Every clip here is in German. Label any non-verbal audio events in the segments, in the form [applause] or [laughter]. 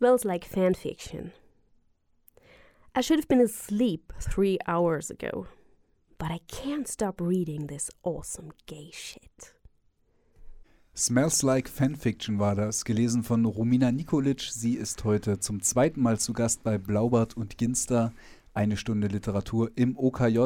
smells like fan fiction. I should have been asleep three hours ago, but I can't stop reading this awesome gay shit. Smells Like Fanfiction war das, gelesen von Romina Nikolic. Sie ist heute zum zweiten Mal zu Gast bei Blaubart und Ginster. Eine Stunde Literatur im OKJ,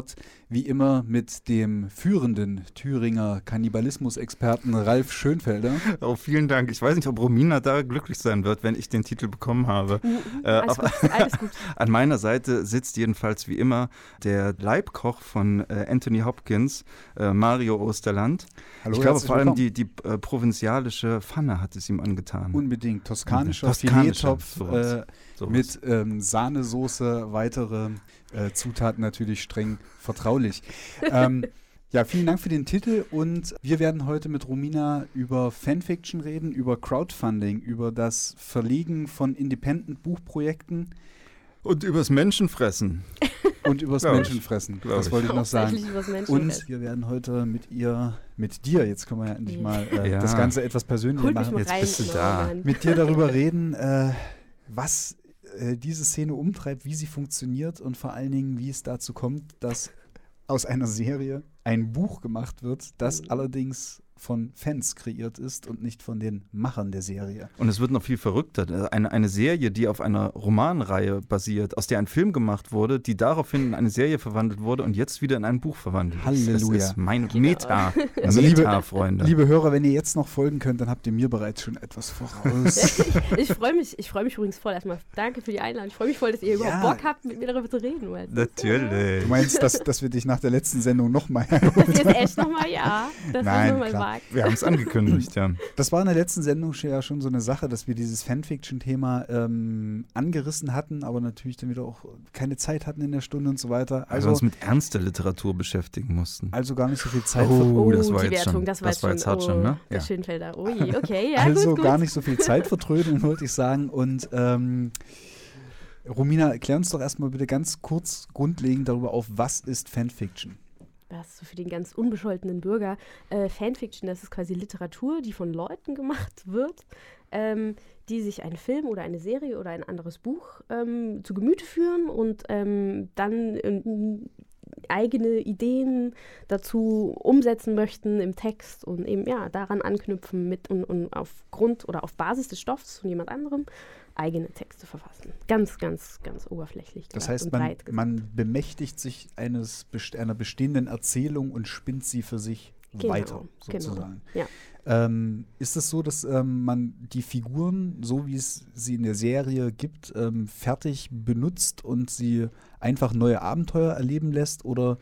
wie immer mit dem führenden Thüringer Kannibalismus-Experten Ralf Schönfelder. Oh, vielen Dank. Ich weiß nicht, ob Romina da glücklich sein wird, wenn ich den Titel bekommen habe. Mhm, Äh, alles, gut, alles gut. [laughs] An meiner Seite sitzt jedenfalls wie immer der Leibkoch von äh, Anthony Hopkins, äh, Mario Osterland. Hallo, ich glaube vor allem willkommen. die, die äh, provinzialische Pfanne hat es ihm angetan. Unbedingt. Toskanischer Toskanischer, Filettopf sowas. äh, mit ähm, Sahnesoße, weitere äh, Zutaten natürlich streng vertraulich. ähm, ja, vielen Dank für den Titel und wir werden heute mit Romina über Fanfiction reden, über Crowdfunding, über das Verlegen von Independent-Buchprojekten Und übers Menschenfressen. und übers Glaub ich. Menschenfressen. Glaub Das ich. wollte ich noch sagen. Und wir werden heute mit ihr, mit dir, jetzt können wir ja endlich mal äh, Ja. das Ganze etwas persönlicher Holt mich machen. mal Jetzt rein. bist du da. Mit dir darüber reden, äh, was äh, diese Szene umtreibt, wie sie funktioniert und vor allen Dingen, wie es dazu kommt, dass aus einer Serie ein Buch gemacht wird, das Mhm. allerdings von Fans kreiert ist und nicht von den Machern der Serie. Und es wird noch viel verrückter. Eine, eine Serie, die auf einer Romanreihe basiert, aus der ein Film gemacht wurde, die daraufhin in eine Serie verwandelt wurde und jetzt wieder in ein Buch verwandelt ist. Halleluja. Das ist mein Meta. [laughs] Also liebe- Meta, Freunde. Liebe Hörer, wenn ihr jetzt noch folgen könnt, dann habt ihr mir bereits schon etwas voraus. [laughs] Ich freue mich, ich freue mich übrigens voll. Erstmal danke für die Einladung. Ich freue mich voll, dass ihr überhaupt Ja. Bock habt, mit mir darüber zu reden. Weil Natürlich. du meinst, dass, dass wir dich nach der letzten Sendung nochmal ihr es echt nochmal, ja, dass Nein, ihr nochmal wagt. Wir haben es angekündigt, ja. Das war in der letzten Sendung schon- ja schon so eine Sache, dass wir dieses Fanfiction-Thema ähm, angerissen hatten, aber natürlich dann wieder auch keine Zeit hatten in der Stunde und so weiter. Weil wir Also, uns mit ernster Literatur beschäftigen mussten. also gar nicht so viel Zeit. Oh, das war die jetzt Wertung, schon- das war, das war jetzt hart schon, schon, ne? Oh, der Ja. Schönfelder. Ui, okay, ja, also gut, gut. gar nicht so viel Zeit [laughs] vertrödeln, wollte ich sagen. Und ähm, Romina, erklär uns doch erstmal bitte ganz kurz grundlegend darüber auf, was ist Fanfiction? Das so für den ganz unbescholtenen Bürger. Äh, Fanfiction, das ist quasi Literatur, die von Leuten gemacht wird, ähm, die sich einen Film oder eine Serie oder ein anderes Buch ähm, zu Gemüte führen und ähm, dann ähm, eigene Ideen dazu umsetzen möchten im Text und eben ja daran anknüpfen mit und, und aufgrund oder auf Basis des Stoffs von jemand anderem eigene Texte verfassen. Ganz, ganz, ganz oberflächlich. Das heißt, man, man bemächtigt sich eines, best- einer bestehenden Erzählung und spinnt sie für sich Genau, weiter, genau. sozusagen. Ja. Ähm, ist es so, dass ähm, man die Figuren, so wie es sie in der Serie gibt, ähm, fertig benutzt und sie einfach neue Abenteuer erleben lässt? Oder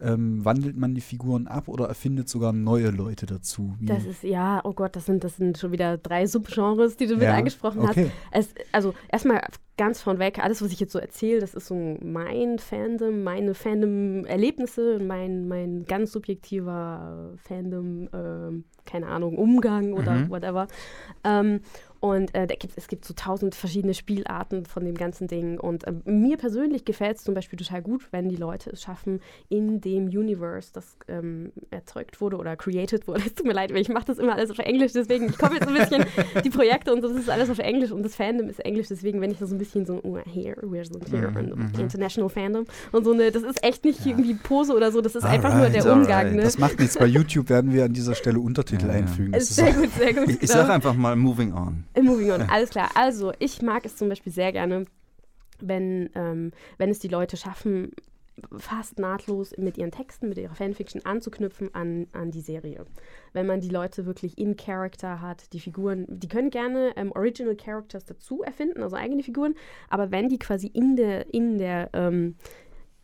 ähm, wandelt man die Figuren ab oder erfindet sogar neue Leute dazu? Wie- Das ist, ja, oh Gott, das sind, das sind schon wieder drei Subgenres, die du mit Ja, angesprochen okay. hast. Es, also erstmal ganz vornweg, alles, was ich jetzt so erzähle, das ist so mein Fandom, meine Fandom-Erlebnisse, mein, mein ganz subjektiver äh, Fandom, ähm, keine Ahnung, Umgang oder Mhm. whatever. Ähm, und äh, gibt, es gibt so tausend verschiedene Spielarten von dem ganzen Ding. Und ähm, mir persönlich gefällt es zum Beispiel total gut, wenn die Leute es schaffen, in dem Universe, das ähm, erzeugt wurde oder created wurde. [laughs] Es tut mir leid, weil ich mache das immer alles auf Englisch, deswegen, ich komme jetzt ein bisschen, [laughs] die Projekte und so, das ist alles auf Englisch und das Fandom ist Englisch, deswegen, wenn ich da so ein bisschen so, oh, here, we're so here, und mhm. International Fandom und so, eine, das ist echt nicht irgendwie Pose oder so, das ist einfach nur Alright, der Umgang, alright. ne? Das macht nichts. Bei YouTube werden wir an dieser Stelle Untertitel Ja, ja. einfügen. Ist sehr gut, sehr gut. [laughs] Ich, ich genau. sage einfach mal moving on. Moving on, alles klar. Also, ich mag es zum Beispiel sehr gerne, wenn, ähm, wenn es die Leute schaffen, fast nahtlos mit ihren Texten, mit ihrer Fanfiction anzuknüpfen an, an die Serie. Wenn man die Leute wirklich in Character hat, die Figuren, die können gerne ähm, Original Characters dazu erfinden, also eigene Figuren, aber wenn die quasi in der, in der, ähm,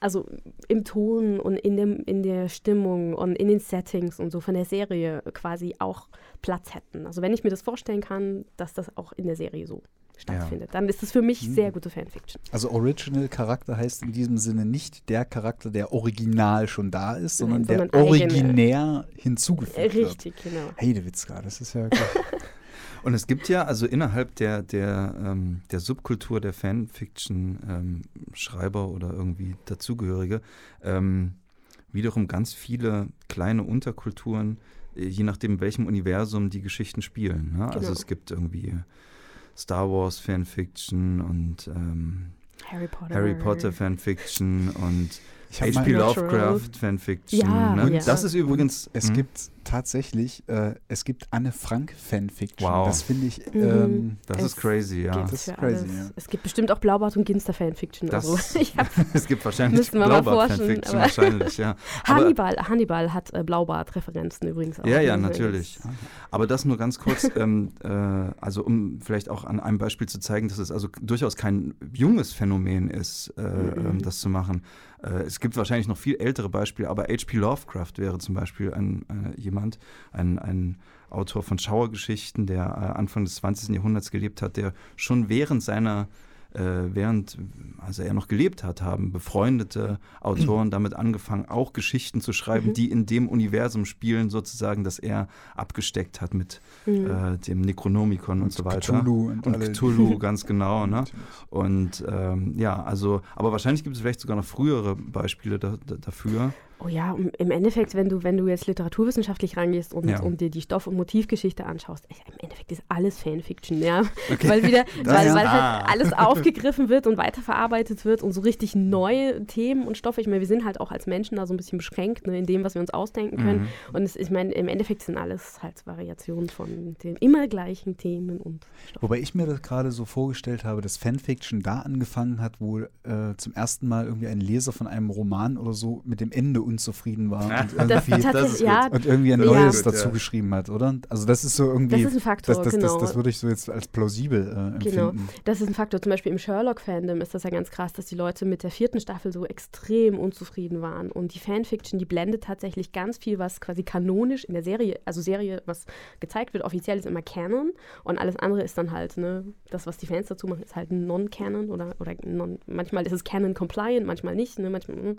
also im Ton und in, dem, in der Stimmung und in den Settings und so von der Serie quasi auch Platz hätten. Also wenn ich mir das vorstellen kann, dass das auch in der Serie so stattfindet, dann ist das für mich Mhm. sehr gute Fanfiction. also Original-Charakter heißt in diesem Sinne nicht der Charakter, der original schon da ist, sondern, Nein, der sondern eigene. originär hinzugefügt wird. Richtig, genau. Heidewitzka, das ist ja [laughs] Und es gibt ja also innerhalb der, der, ähm, der Subkultur der Fanfiction-Schreiber oder irgendwie Dazugehörige ähm, wiederum ganz viele kleine Unterkulturen, äh, je nachdem, in welchem Universum die Geschichten spielen. Ne? Also Genau. es gibt irgendwie Star Wars Fanfiction und ähm, Harry Potter. Harry Potter Fanfiction und H.P. Lovecraft Fanfiction. Ja, ne? ja. Das ist übrigens. Es hm? gibt tatsächlich, äh, es gibt Anne Frank Fanfiction. Wow. Das finde ich, Mhm. ähm, Das Es ist crazy, ja. Das ist crazy, ja. Es gibt bestimmt auch Blaubart und Ginster Fanfiction. Das- also, [laughs] ich hab, [laughs] es gibt wahrscheinlich Müssen wir mal Blaubart forschen, Fanfiction aber- wahrscheinlich, ja. [laughs] Aber- Hannibal, Hannibal hat äh, Blaubart-Referenzen übrigens auch. Ja, ja, natürlich. Aber das nur ganz kurz, ähm, äh, also um vielleicht auch an einem Beispiel zu zeigen, dass es also durchaus kein junges Phänomen ist, äh, Mhm. ähm, das zu machen. Äh, es gibt wahrscheinlich noch viel ältere Beispiele, aber H.P. Lovecraft wäre zum Beispiel ein, äh, jemand, ein, ein Autor von Schauergeschichten, der äh, Anfang des 20. Jahrhunderts gelebt hat, der schon während seiner während, also er noch gelebt hat, haben befreundete Autoren [clears throat] damit angefangen, auch Geschichten zu schreiben, Mhm. die in dem Universum spielen, sozusagen, das er abgesteckt hat mit Mhm. äh, dem Necronomicon und, so weiter. Cthulhu und, Und Cthulhu, ganz genau, ne? Und ähm, ja, also, aber wahrscheinlich gibt es vielleicht sogar noch frühere Beispiele da, da, dafür. Oh ja, im Endeffekt, wenn du, wenn du jetzt literaturwissenschaftlich rangehst und, Ja. und dir die Stoff- und Motivgeschichte anschaust, im Endeffekt ist alles Fanfiction, ja. [laughs] Okay. Weil wieder, Das- weil, weil Ah. halt alles [laughs] aufgegriffen wird und weiterverarbeitet wird und so richtig neue Themen und Stoffe. Ich meine, wir sind halt auch als Menschen da so ein bisschen beschränkt ne, in dem, was wir uns ausdenken können. Mhm. Und es, ich meine, im Endeffekt sind alles halt Variationen von den immer gleichen Themen und Stoffen. Wobei ich mir das gerade so vorgestellt habe, dass Fanfiction da angefangen hat, wo äh, zum ersten Mal irgendwie ein Leser von einem Roman oder so mit dem Ende unzufrieden war [laughs] und Das, irgendwie, das ist ja, und irgendwie ein. Neues dazu ja. geschrieben hat, oder? Also das ist so irgendwie, das ist ein Faktor, das, das, genau. das, das würde ich so jetzt als plausibel äh, Genau. empfinden. Das ist ein Faktor. Zum Beispiel im Sherlock-Fandom ist das ja ganz krass, dass die Leute mit der vierten Staffel so extrem unzufrieden waren. Und die Fanfiction, die blendet tatsächlich ganz viel, was quasi kanonisch in der Serie, also Serie, was gezeigt wird, offiziell ist immer Canon. Und alles andere ist dann halt, ne, das, was die Fans dazu machen, ist halt Non-Canon oder, oder non, manchmal ist es Canon-compliant, manchmal nicht, ne, manchmal. mm.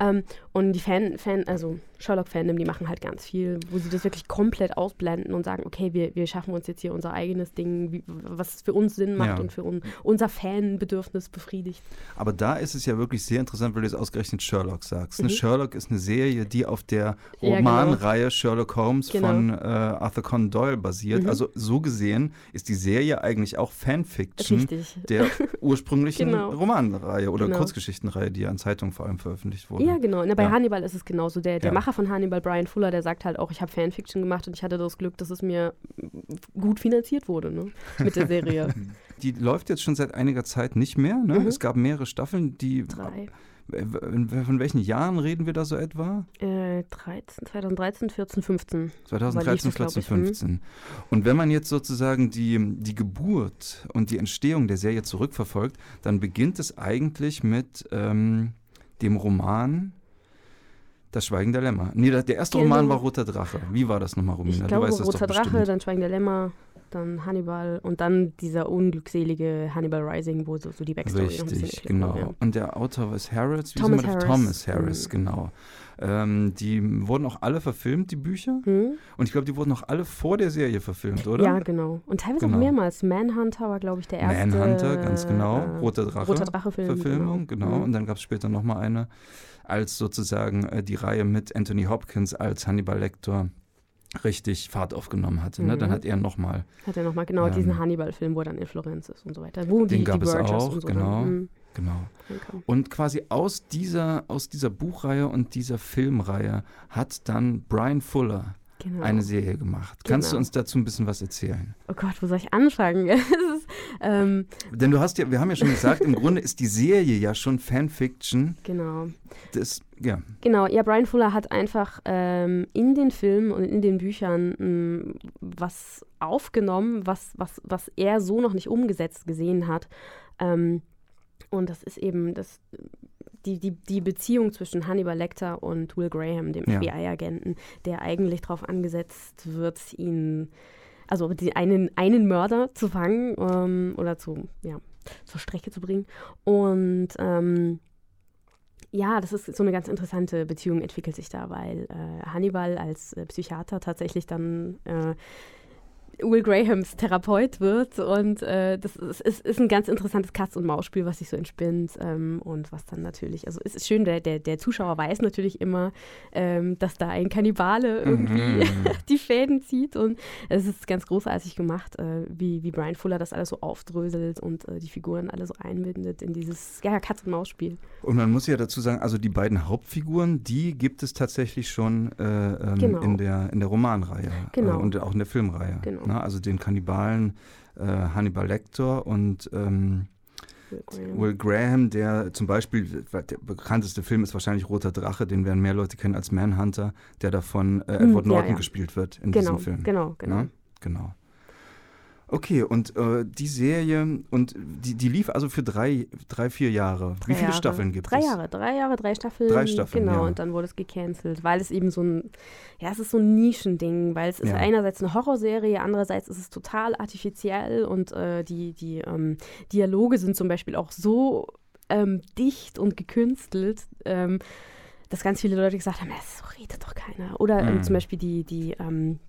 Ähm, und die Fan, Fan also Sherlock-Fandom, die machen halt ganz viel, wo sie das wirklich komplett ausblenden und sagen, okay, wir, wir schaffen uns jetzt hier unser eigenes Ding, wie, was für uns Sinn macht Ja. und für un, unser Fanbedürfnis befriedigt. Aber da ist es ja wirklich sehr interessant, weil du jetzt ausgerechnet Sherlock sagst. Ne? Mhm. Sherlock ist eine Serie, die auf der Ja, genau. Romanreihe Sherlock Holmes Genau. von äh, Arthur Conan Doyle basiert. Mhm. Also so gesehen ist die Serie eigentlich auch Fanfiction Richtig. der ursprünglichen [laughs] Genau. Romanreihe oder Genau. Kurzgeschichtenreihe, die ja in Zeitungen vor allem veröffentlicht wurde. Ja, genau. Na, bei Ja. Hannibal ist es genauso. Der, der Ja. Macher von Hannibal, Brian Fuller, der sagt halt auch, ich habe Fanfiction gemacht und ich hatte das Glück, dass es mir gut finanziert wurde ne? mit der Serie. [laughs] Die läuft jetzt schon seit einiger Zeit nicht mehr. Ne? Mhm. Es gab mehrere Staffeln, die. Drei. Äh, Von welchen Jahren reden wir da so etwa? Äh, 13, 2013, 14, 15. 2013, das, glaub 14, ich. Mhm. 15. Und wenn man jetzt sozusagen die, die Geburt und die Entstehung der Serie zurückverfolgt, dann beginnt es eigentlich mit ähm, dem Roman Das Schweigen der Lämmer. Nee, der erste Genau. Roman war Roter Drache. Wie war das nochmal, Romina? Ich du glaube, weißt das Roter Drache, bestimmt. dann Schweigen der Lämmer, dann Hannibal und dann dieser unglückselige Hannibal Rising, wo so, so die Backstory Richtig, genau. Und der Autor war Harris. Wie Thomas Harris. Thomas Harris, Mhm. genau. Ähm, die wurden auch alle verfilmt, die Bücher. Ja. Hm? Und ich glaube, die wurden auch alle vor der Serie verfilmt, oder? Ja, genau. Und teilweise Genau. auch mehrmals. Manhunter war, glaube ich, der erste. Manhunter, ganz genau. äh, Roter Drache. Roter Drache-Film. Verfilmung, genau. Mhm. Und dann gab es später nochmal eine, als sozusagen äh, die Reihe mit Anthony Hopkins als Hannibal Lecter richtig Fahrt aufgenommen hatte. Ne? Dann Mhm. hat er nochmal, Hat er nochmal genau Ähm, diesen Hannibal-Film, wo er dann in Florenz ist und so weiter. Wo die, Den gab die es auch, und so genau. Dann, hm, genau. Und quasi aus dieser, aus dieser Buchreihe und dieser Filmreihe hat dann Brian Fuller genau. eine Serie gemacht. Kannst du Genau. uns dazu ein bisschen was erzählen? Oh Gott, wo soll ich anfangen? [laughs] Ist, ähm, Denn du hast ja, wir haben ja schon gesagt, im Grunde ist die Serie ja schon Fanfiction. genau. Das, ja, Genau, ja, Brian Fuller hat einfach ähm, in den Filmen und in den Büchern mh, was aufgenommen, was, was, was er so noch nicht umgesetzt gesehen hat. Ähm, und das ist eben das, die, die, die Beziehung zwischen Hannibal Lecter und Will Graham, dem Ja. FBI-Agenten, der eigentlich darauf angesetzt wird, ihn, also die, einen, einen Mörder zu fangen ähm, oder zu, ja, zur Strecke zu bringen. Und ähm, ja, das ist so eine ganz interessante Beziehung entwickelt sich da, weil äh, Hannibal als äh, Psychiater tatsächlich dann äh, Will Grahams Therapeut wird und äh, das ist, ist, ist, ein ganz interessantes Katz- und Maus-Spiel, was sich so entspinnt ähm, und was dann natürlich, also es ist schön, der, der, der Zuschauer weiß natürlich immer, ähm, dass da ein Kannibale irgendwie mhm. [laughs] die Fäden zieht und es ist ganz großartig gemacht, äh, wie, wie Brian Fuller das alles so aufdröselt und äh, die Figuren alle so einbindet in dieses ja, Katz- und Maus-Spiel. Und man muss ja dazu sagen, also die beiden Hauptfiguren, die gibt es tatsächlich schon äh, ähm, genau. in, der, in der Romanreihe genau. Äh, und auch in der Filmreihe. Genau. Ne? Also den Kannibalen äh, Hannibal Lecter und ähm, Will Graham. Will Graham, der zum Beispiel, der bekannteste Film ist wahrscheinlich Roter Drache, den werden mehr Leute kennen als Manhunter, der davon äh, Edward hm, Norton ja, ja. gespielt wird in genau, diesem Film. Genau, genau. Ne? Genau. Okay, und äh, die Serie, und die, die lief also für drei, drei vier Jahre. Drei Wie viele Jahre. Staffeln gibt drei es? Drei Jahre, drei Jahre, drei Staffeln. Drei Staffeln, Genau, ja. und dann wurde es gecancelt, weil es eben so ein, ja, es ist so ein Nischending, weil es ist ja. einerseits eine Horrorserie, andererseits ist es total artifiziell und äh, die, die ähm, Dialoge sind zum Beispiel auch so ähm, dicht und gekünstelt, ähm, dass ganz viele Leute gesagt haben, so redet doch keiner. Oder ähm, mhm. zum Beispiel die, die ähm,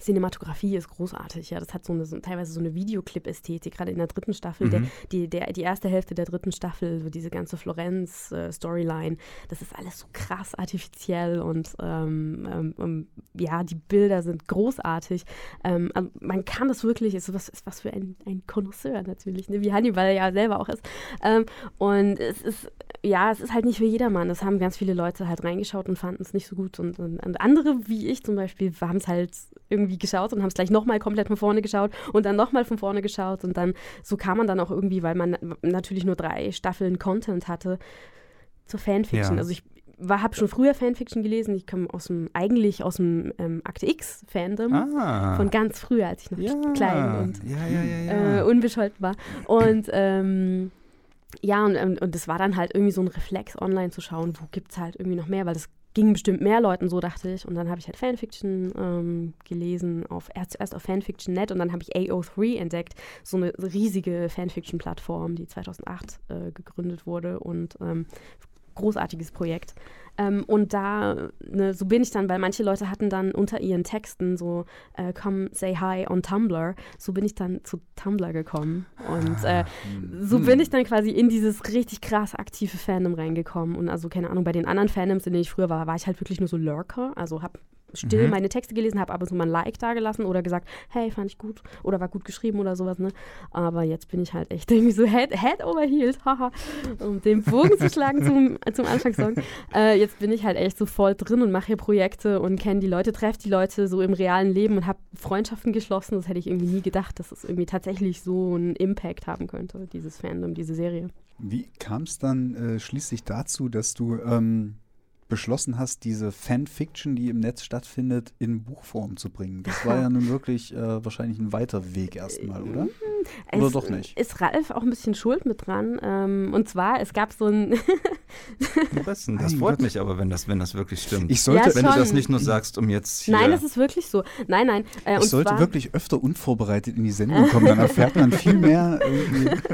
Cinematografie ist großartig, ja. Das hat so eine, so, teilweise so eine Videoclip-Ästhetik, gerade in der dritten Staffel. Mhm. Der, die, der, die erste Hälfte der dritten Staffel, so diese ganze Florenz-Storyline, äh, das ist alles so krass artifiziell und ähm, ähm, ähm ja, die Bilder sind großartig. Ähm, also man kann das wirklich, ist was, ist was für ein, ein Connoisseur natürlich, ne? wie Hannibal ja selber auch ist. Ähm, und es ist, ja, es ist halt nicht für jedermann. Das haben ganz viele Leute halt reingeschaut und fanden es nicht so gut. Und, und, und andere, wie ich zum Beispiel, haben es halt irgendwie geschaut und haben es gleich nochmal komplett von vorne geschaut und dann nochmal von vorne geschaut und dann so kam man dann auch irgendwie, weil man natürlich nur drei Staffeln Content hatte, zur Fanfiction. Ja. Also ich habe schon früher Fanfiction gelesen. Ich komme aus dem, eigentlich aus dem ähm, Akte X-Fandom. Ah. Von ganz früher, als ich noch ja. klein und ja, äh, unbescholten war. Und ähm, ja, und, und das war dann halt irgendwie so ein Reflex, online zu schauen, wo gibt es halt irgendwie noch mehr, weil das ging bestimmt mehr Leuten so, dachte ich. Und dann habe ich halt Fanfiction ähm, gelesen, auf, erst, auf Fanfiction.net und dann habe ich AO3 entdeckt, so eine riesige Fanfiction-Plattform, die 2008 äh, gegründet wurde und ähm, großartiges Projekt. Ähm, und da, ne, so bin ich dann, weil manche Leute hatten dann unter ihren Texten so, äh, come say hi on Tumblr. So bin ich dann zu Tumblr gekommen. Und äh, ah, so bin ich dann quasi in dieses richtig krass aktive Fandom reingekommen. Und also, keine Ahnung, bei den anderen Fandoms, in denen ich früher war, war ich halt wirklich nur so Lurker. Also habe still mhm. meine Texte gelesen, habe ab und zu mal ein Like dagelassen oder gesagt, hey, fand ich gut oder war gut geschrieben oder sowas, ne? Aber jetzt bin ich halt echt [laughs] irgendwie so head, head over heels, haha, um den Bogen zu schlagen zum, [laughs] zum Anfangssong. Äh, jetzt bin ich halt echt so voll drin und mache hier Projekte und kenne die Leute, treffe die Leute so im realen Leben und habe Freundschaften geschlossen. Das hätte ich irgendwie nie gedacht, dass es irgendwie tatsächlich so einen Impact haben könnte, dieses Fandom, diese Serie. Wie kam es dann äh, schließlich dazu, dass du ähm beschlossen hast, diese Fanfiction, die im Netz stattfindet, in Buchform zu bringen. Das war [laughs] ja nun wirklich äh, wahrscheinlich ein weiter Weg erstmal, oder? Oder es doch nicht? Ist Ralf auch ein bisschen schuld mit dran? Ähm, und zwar, es gab so ein. das freut mich aber, wenn das, wenn das wirklich stimmt. Ich sollte, ja, wenn du das nicht nur sagst, um jetzt hier. Nein, das ist wirklich so. Nein, nein. Äh, ich sollte wirklich öfter unvorbereitet in die Sendung kommen, dann erfährt man viel mehr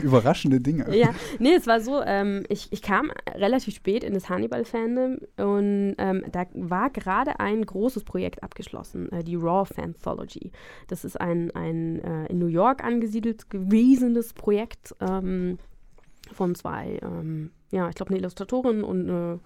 überraschende Dinge. Ja, nee, es war so, ähm, ich, ich kam relativ spät in das Hannibal-Fandom und ähm, da war gerade ein großes Projekt abgeschlossen, äh, die Raw Fanthology. Das ist ein, ein äh, in New York angesiedelt gewesenes Projekt ähm, von zwei, ähm, ja, ich glaube, eine Illustratorin und eine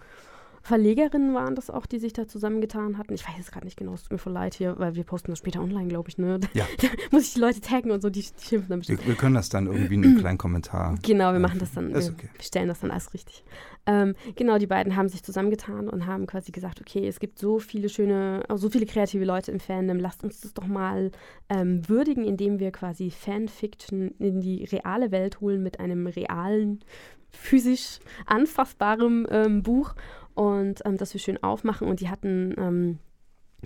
Verlegerinnen waren das auch, die sich da zusammengetan hatten. Ich weiß es gerade nicht genau, es tut mir voll leid hier, weil wir posten das später online, glaube ich. Ne? [laughs] Ja. Da muss ich die Leute taggen und so, die, die schimpfen dann bestimmt. Wir, wir, können das dann irgendwie in einem [clears throat] kleinen Kommentar. Genau, wir machen das dann, wir, okay. wir stellen das dann alles richtig. Ähm, genau, die beiden haben sich zusammengetan und haben quasi gesagt, okay, es gibt so viele schöne, so viele kreative Leute im Fandom, lasst uns das doch mal ähm, würdigen, indem wir quasi Fanfiction in die reale Welt holen mit einem realen, physisch anfassbarem ähm, Buch und ähm, das wir schön aufmachen. Und die hatten, ähm,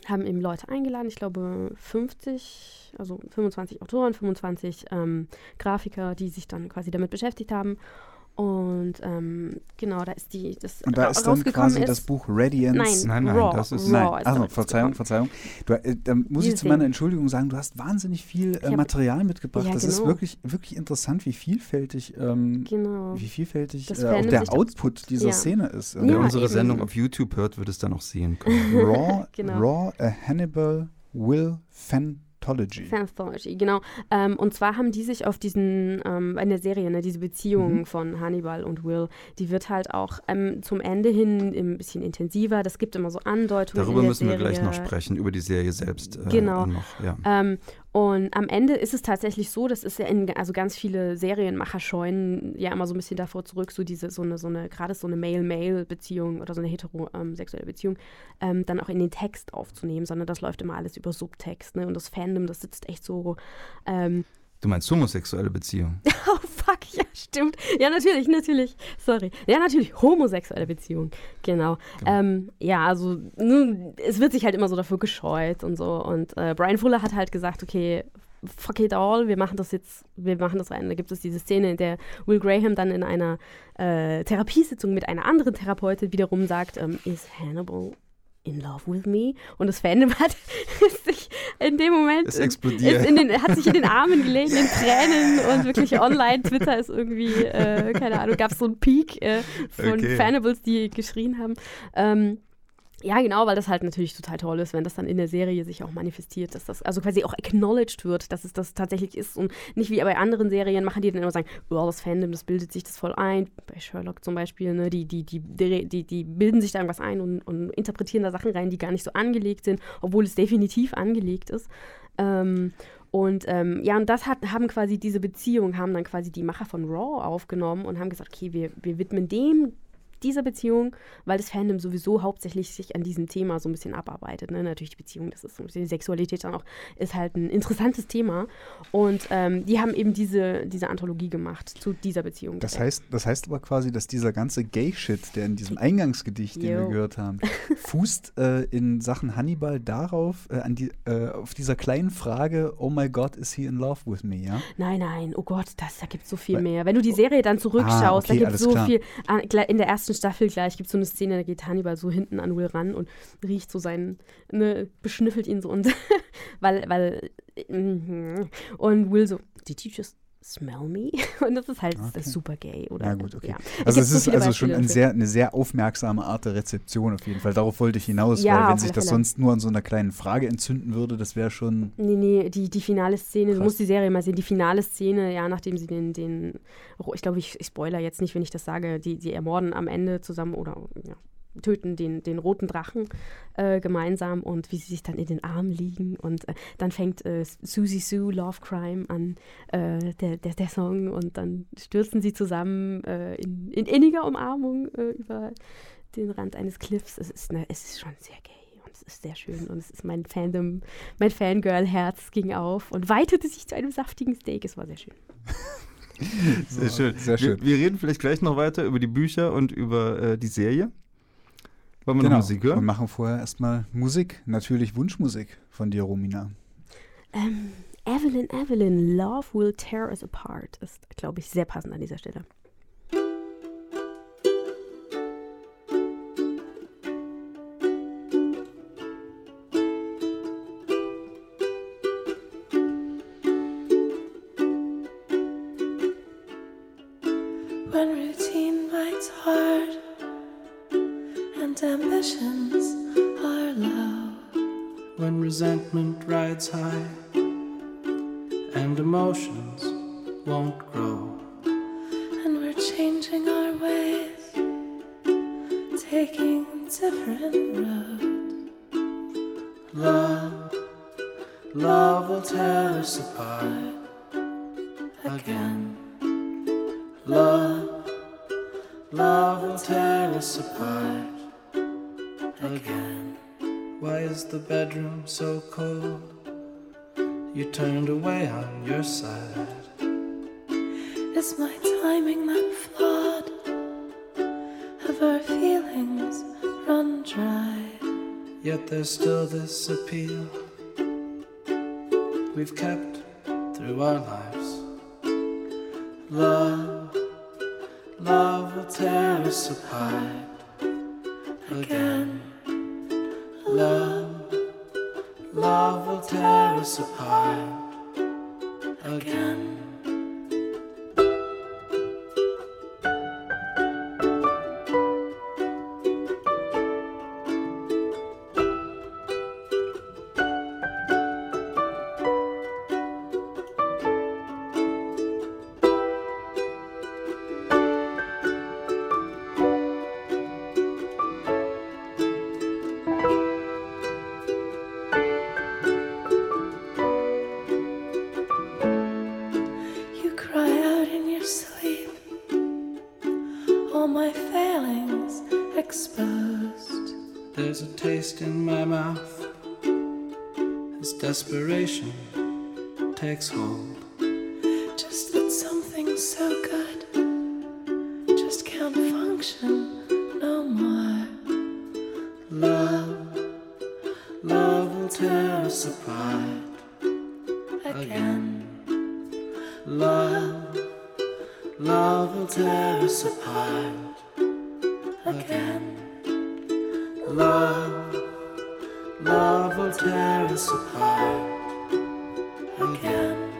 haben eben Leute eingeladen, ich glaube 50, also 25 Autoren, 25 ähm, Grafiker, die sich dann quasi damit beschäftigt haben. Und ähm, genau, da ist die. Das und da ist dann quasi ist, das Buch Radiance. Nein, nein, nein Raw, das ist. Raw nein, also, Verzeihung, Verzeihung. Du, äh, da muss ich zu meiner Entschuldigung sagen, du hast wahnsinnig viel äh, Material mitgebracht. Ja, das genau. ist wirklich, wirklich interessant, wie vielfältig, ähm, genau. wie vielfältig äh, auch der Output dieser ja. Szene ist. Wer unsere eben. Sendung auf YouTube hört, wird es dann auch sehen können. [laughs] [laughs] Raw, genau. Raw, a Hannibal Will Fan Scientology. Scientology, genau. Ähm, und zwar haben die sich auf diesen, ähm, in der Serie, ne, diese Beziehung Mhm. von Hannibal und Will, die wird halt auch ähm, zum Ende hin ein bisschen intensiver. Das gibt immer so Andeutungen. Darüber müssen wir Serie. gleich noch sprechen, über die Serie selbst. Äh, Genau. Noch, ja. Ähm, und am Ende ist es tatsächlich so, das ist ja in, also ganz viele Serienmacher scheuen ja immer so ein bisschen davor zurück, so diese, so eine, so eine, gerade so eine Male-Male-Beziehung oder so eine heterosexuelle Beziehung, ähm, dann auch in den Text aufzunehmen, sondern das läuft immer alles über Subtext, ne? Und das Fandom, das sitzt echt so, ähm, Du meinst homosexuelle Beziehung? [laughs] Oh fuck, ja, stimmt. Ja, natürlich, natürlich. Sorry. Ja, natürlich, homosexuelle Beziehung. Genau. Genau. Ähm, ja, also nun, es wird sich halt immer so dafür gescheut und so. Und äh, Brian Fuller hat halt gesagt, okay, fuck it all, wir machen das jetzt, wir machen das rein. Da gibt es diese Szene, in der Will Graham dann in einer äh, Therapiesitzung mit einer anderen Therapeutin wiederum sagt, ähm, is Hannibal in love with me? Und das Fandom hat [laughs] sich in dem Moment Es in- explodiert. den, hat sich in den [laughs] Armen gelegen, in Tränen und wirklich online, Twitter ist irgendwie, äh, keine Ahnung, gab es so einen Peak äh, von Okay. Fanables, die geschrien haben. Ähm, ja, genau, weil das halt natürlich total toll ist, wenn das dann in der Serie sich auch manifestiert, dass das also quasi auch acknowledged wird, dass es das tatsächlich ist und nicht wie bei anderen Serien machen, die dann immer sagen, oh, das Fandom, das bildet sich das voll ein. Bei Sherlock zum Beispiel, ne, die, die, die, die, die, bilden sich da irgendwas ein und, und interpretieren da Sachen rein, die gar nicht so angelegt sind, obwohl es definitiv angelegt ist. Ähm, und ähm, ja, und das hat, haben quasi diese Beziehung, haben dann quasi die Macher von Raw aufgenommen und haben gesagt, okay, wir, wir widmen dem dieser Beziehung, weil das Fandom sowieso hauptsächlich sich an diesem Thema so ein bisschen abarbeitet. Ne? Natürlich die Beziehung, das ist so ein bisschen die Sexualität dann auch, ist halt ein interessantes Thema. Und ähm, die haben eben diese, diese Anthologie gemacht zu dieser Beziehung. Das direkt. heißt, das heißt aber quasi, dass dieser ganze Gay-Shit, der in diesem Eingangsgedicht, den wir Jo. gehört haben, [laughs] fußt äh, in Sachen Hannibal darauf, äh, an die, äh, auf dieser kleinen Frage, oh my God, is he in love with me, ja? Nein, nein, oh Gott, das, da gibt es so viel Weil- mehr. Wenn du die Serie dann zurückschaust, Ah, okay, da gibt es so klar. viel. Ah, In der ersten Staffel gleich gibt es so eine Szene, da geht Hannibal so hinten an Will ran und riecht so seinen, ne, beschnüffelt ihn so und [laughs] weil, weil, mhm. und Will so, you just smell me? [laughs] Und das ist halt das Okay. ist super gay, oder? Ja, gut, okay. Ja. Also es ist also schon ein sehr, eine sehr aufmerksame Art der Rezeption auf jeden Fall. Darauf wollte ich hinaus, Ja, weil wenn sich das Fälle. sonst nur an so einer kleinen Frage entzünden würde, das wäre schon. Nee, nee, die, die finale Szene, du Krass. musst die Serie mal sehen, die finale Szene, ja, nachdem sie den, den ich glaube, ich, ich spoiler jetzt nicht, wenn ich das sage, die, die ermorden am Ende zusammen oder ja, töten den, den roten Drachen äh, gemeinsam und wie sie sich dann in den Armen liegen und äh, dann fängt äh, Susie Sue Love Crime an, äh, der, der, der Song und dann stürzen sie zusammen äh, in, in inniger Umarmung äh, über den Rand eines Cliffs. Es ist, ne, es ist schon sehr gay und es ist sehr schön und es ist mein Fandom, mein Fangirl-Herz ging auf und weitete sich zu einem saftigen Steak. Es war sehr schön. [laughs] Sehr schön. Sehr schön. Wir, wir reden vielleicht gleich noch weiter über die Bücher und über äh, die Serie. Wollen wir Genau. noch Musik Wir hören? machen vorher erstmal Musik, natürlich Wunschmusik von dir, Romina. Ähm, Evelyn, Evelyn, Love Will Tear Us Apart ist, glaube ich, sehr passend an dieser Stelle. When routine bites hard are low, when resentment rides high and emotions won't grow. and we're changing our ways, taking different will tear apart again. Love, love will tear us apart again.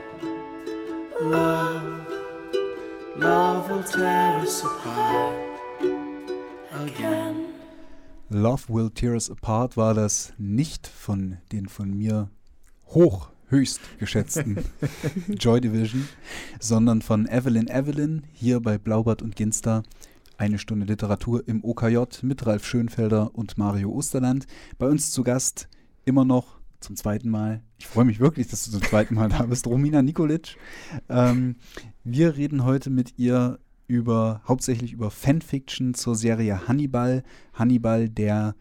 Love, love will tear us apart again. Love Will Tear Us Apart war das nicht von den von mir hoch, höchst geschätzten [laughs] Joy Division, sondern von Evelyn Evelyn hier bei Blaubart und Ginster. Eine Stunde Literatur im OKJ mit Ralf Schönfelder und Mario Osterland. Bei uns zu Gast immer noch zum zweiten Mal. Ich freue mich wirklich, dass du zum zweiten Mal da bist, Romina Nikolic. Ähm, wir reden heute mit ihr über hauptsächlich über Fanfiction zur Serie Hannibal. Hannibal, der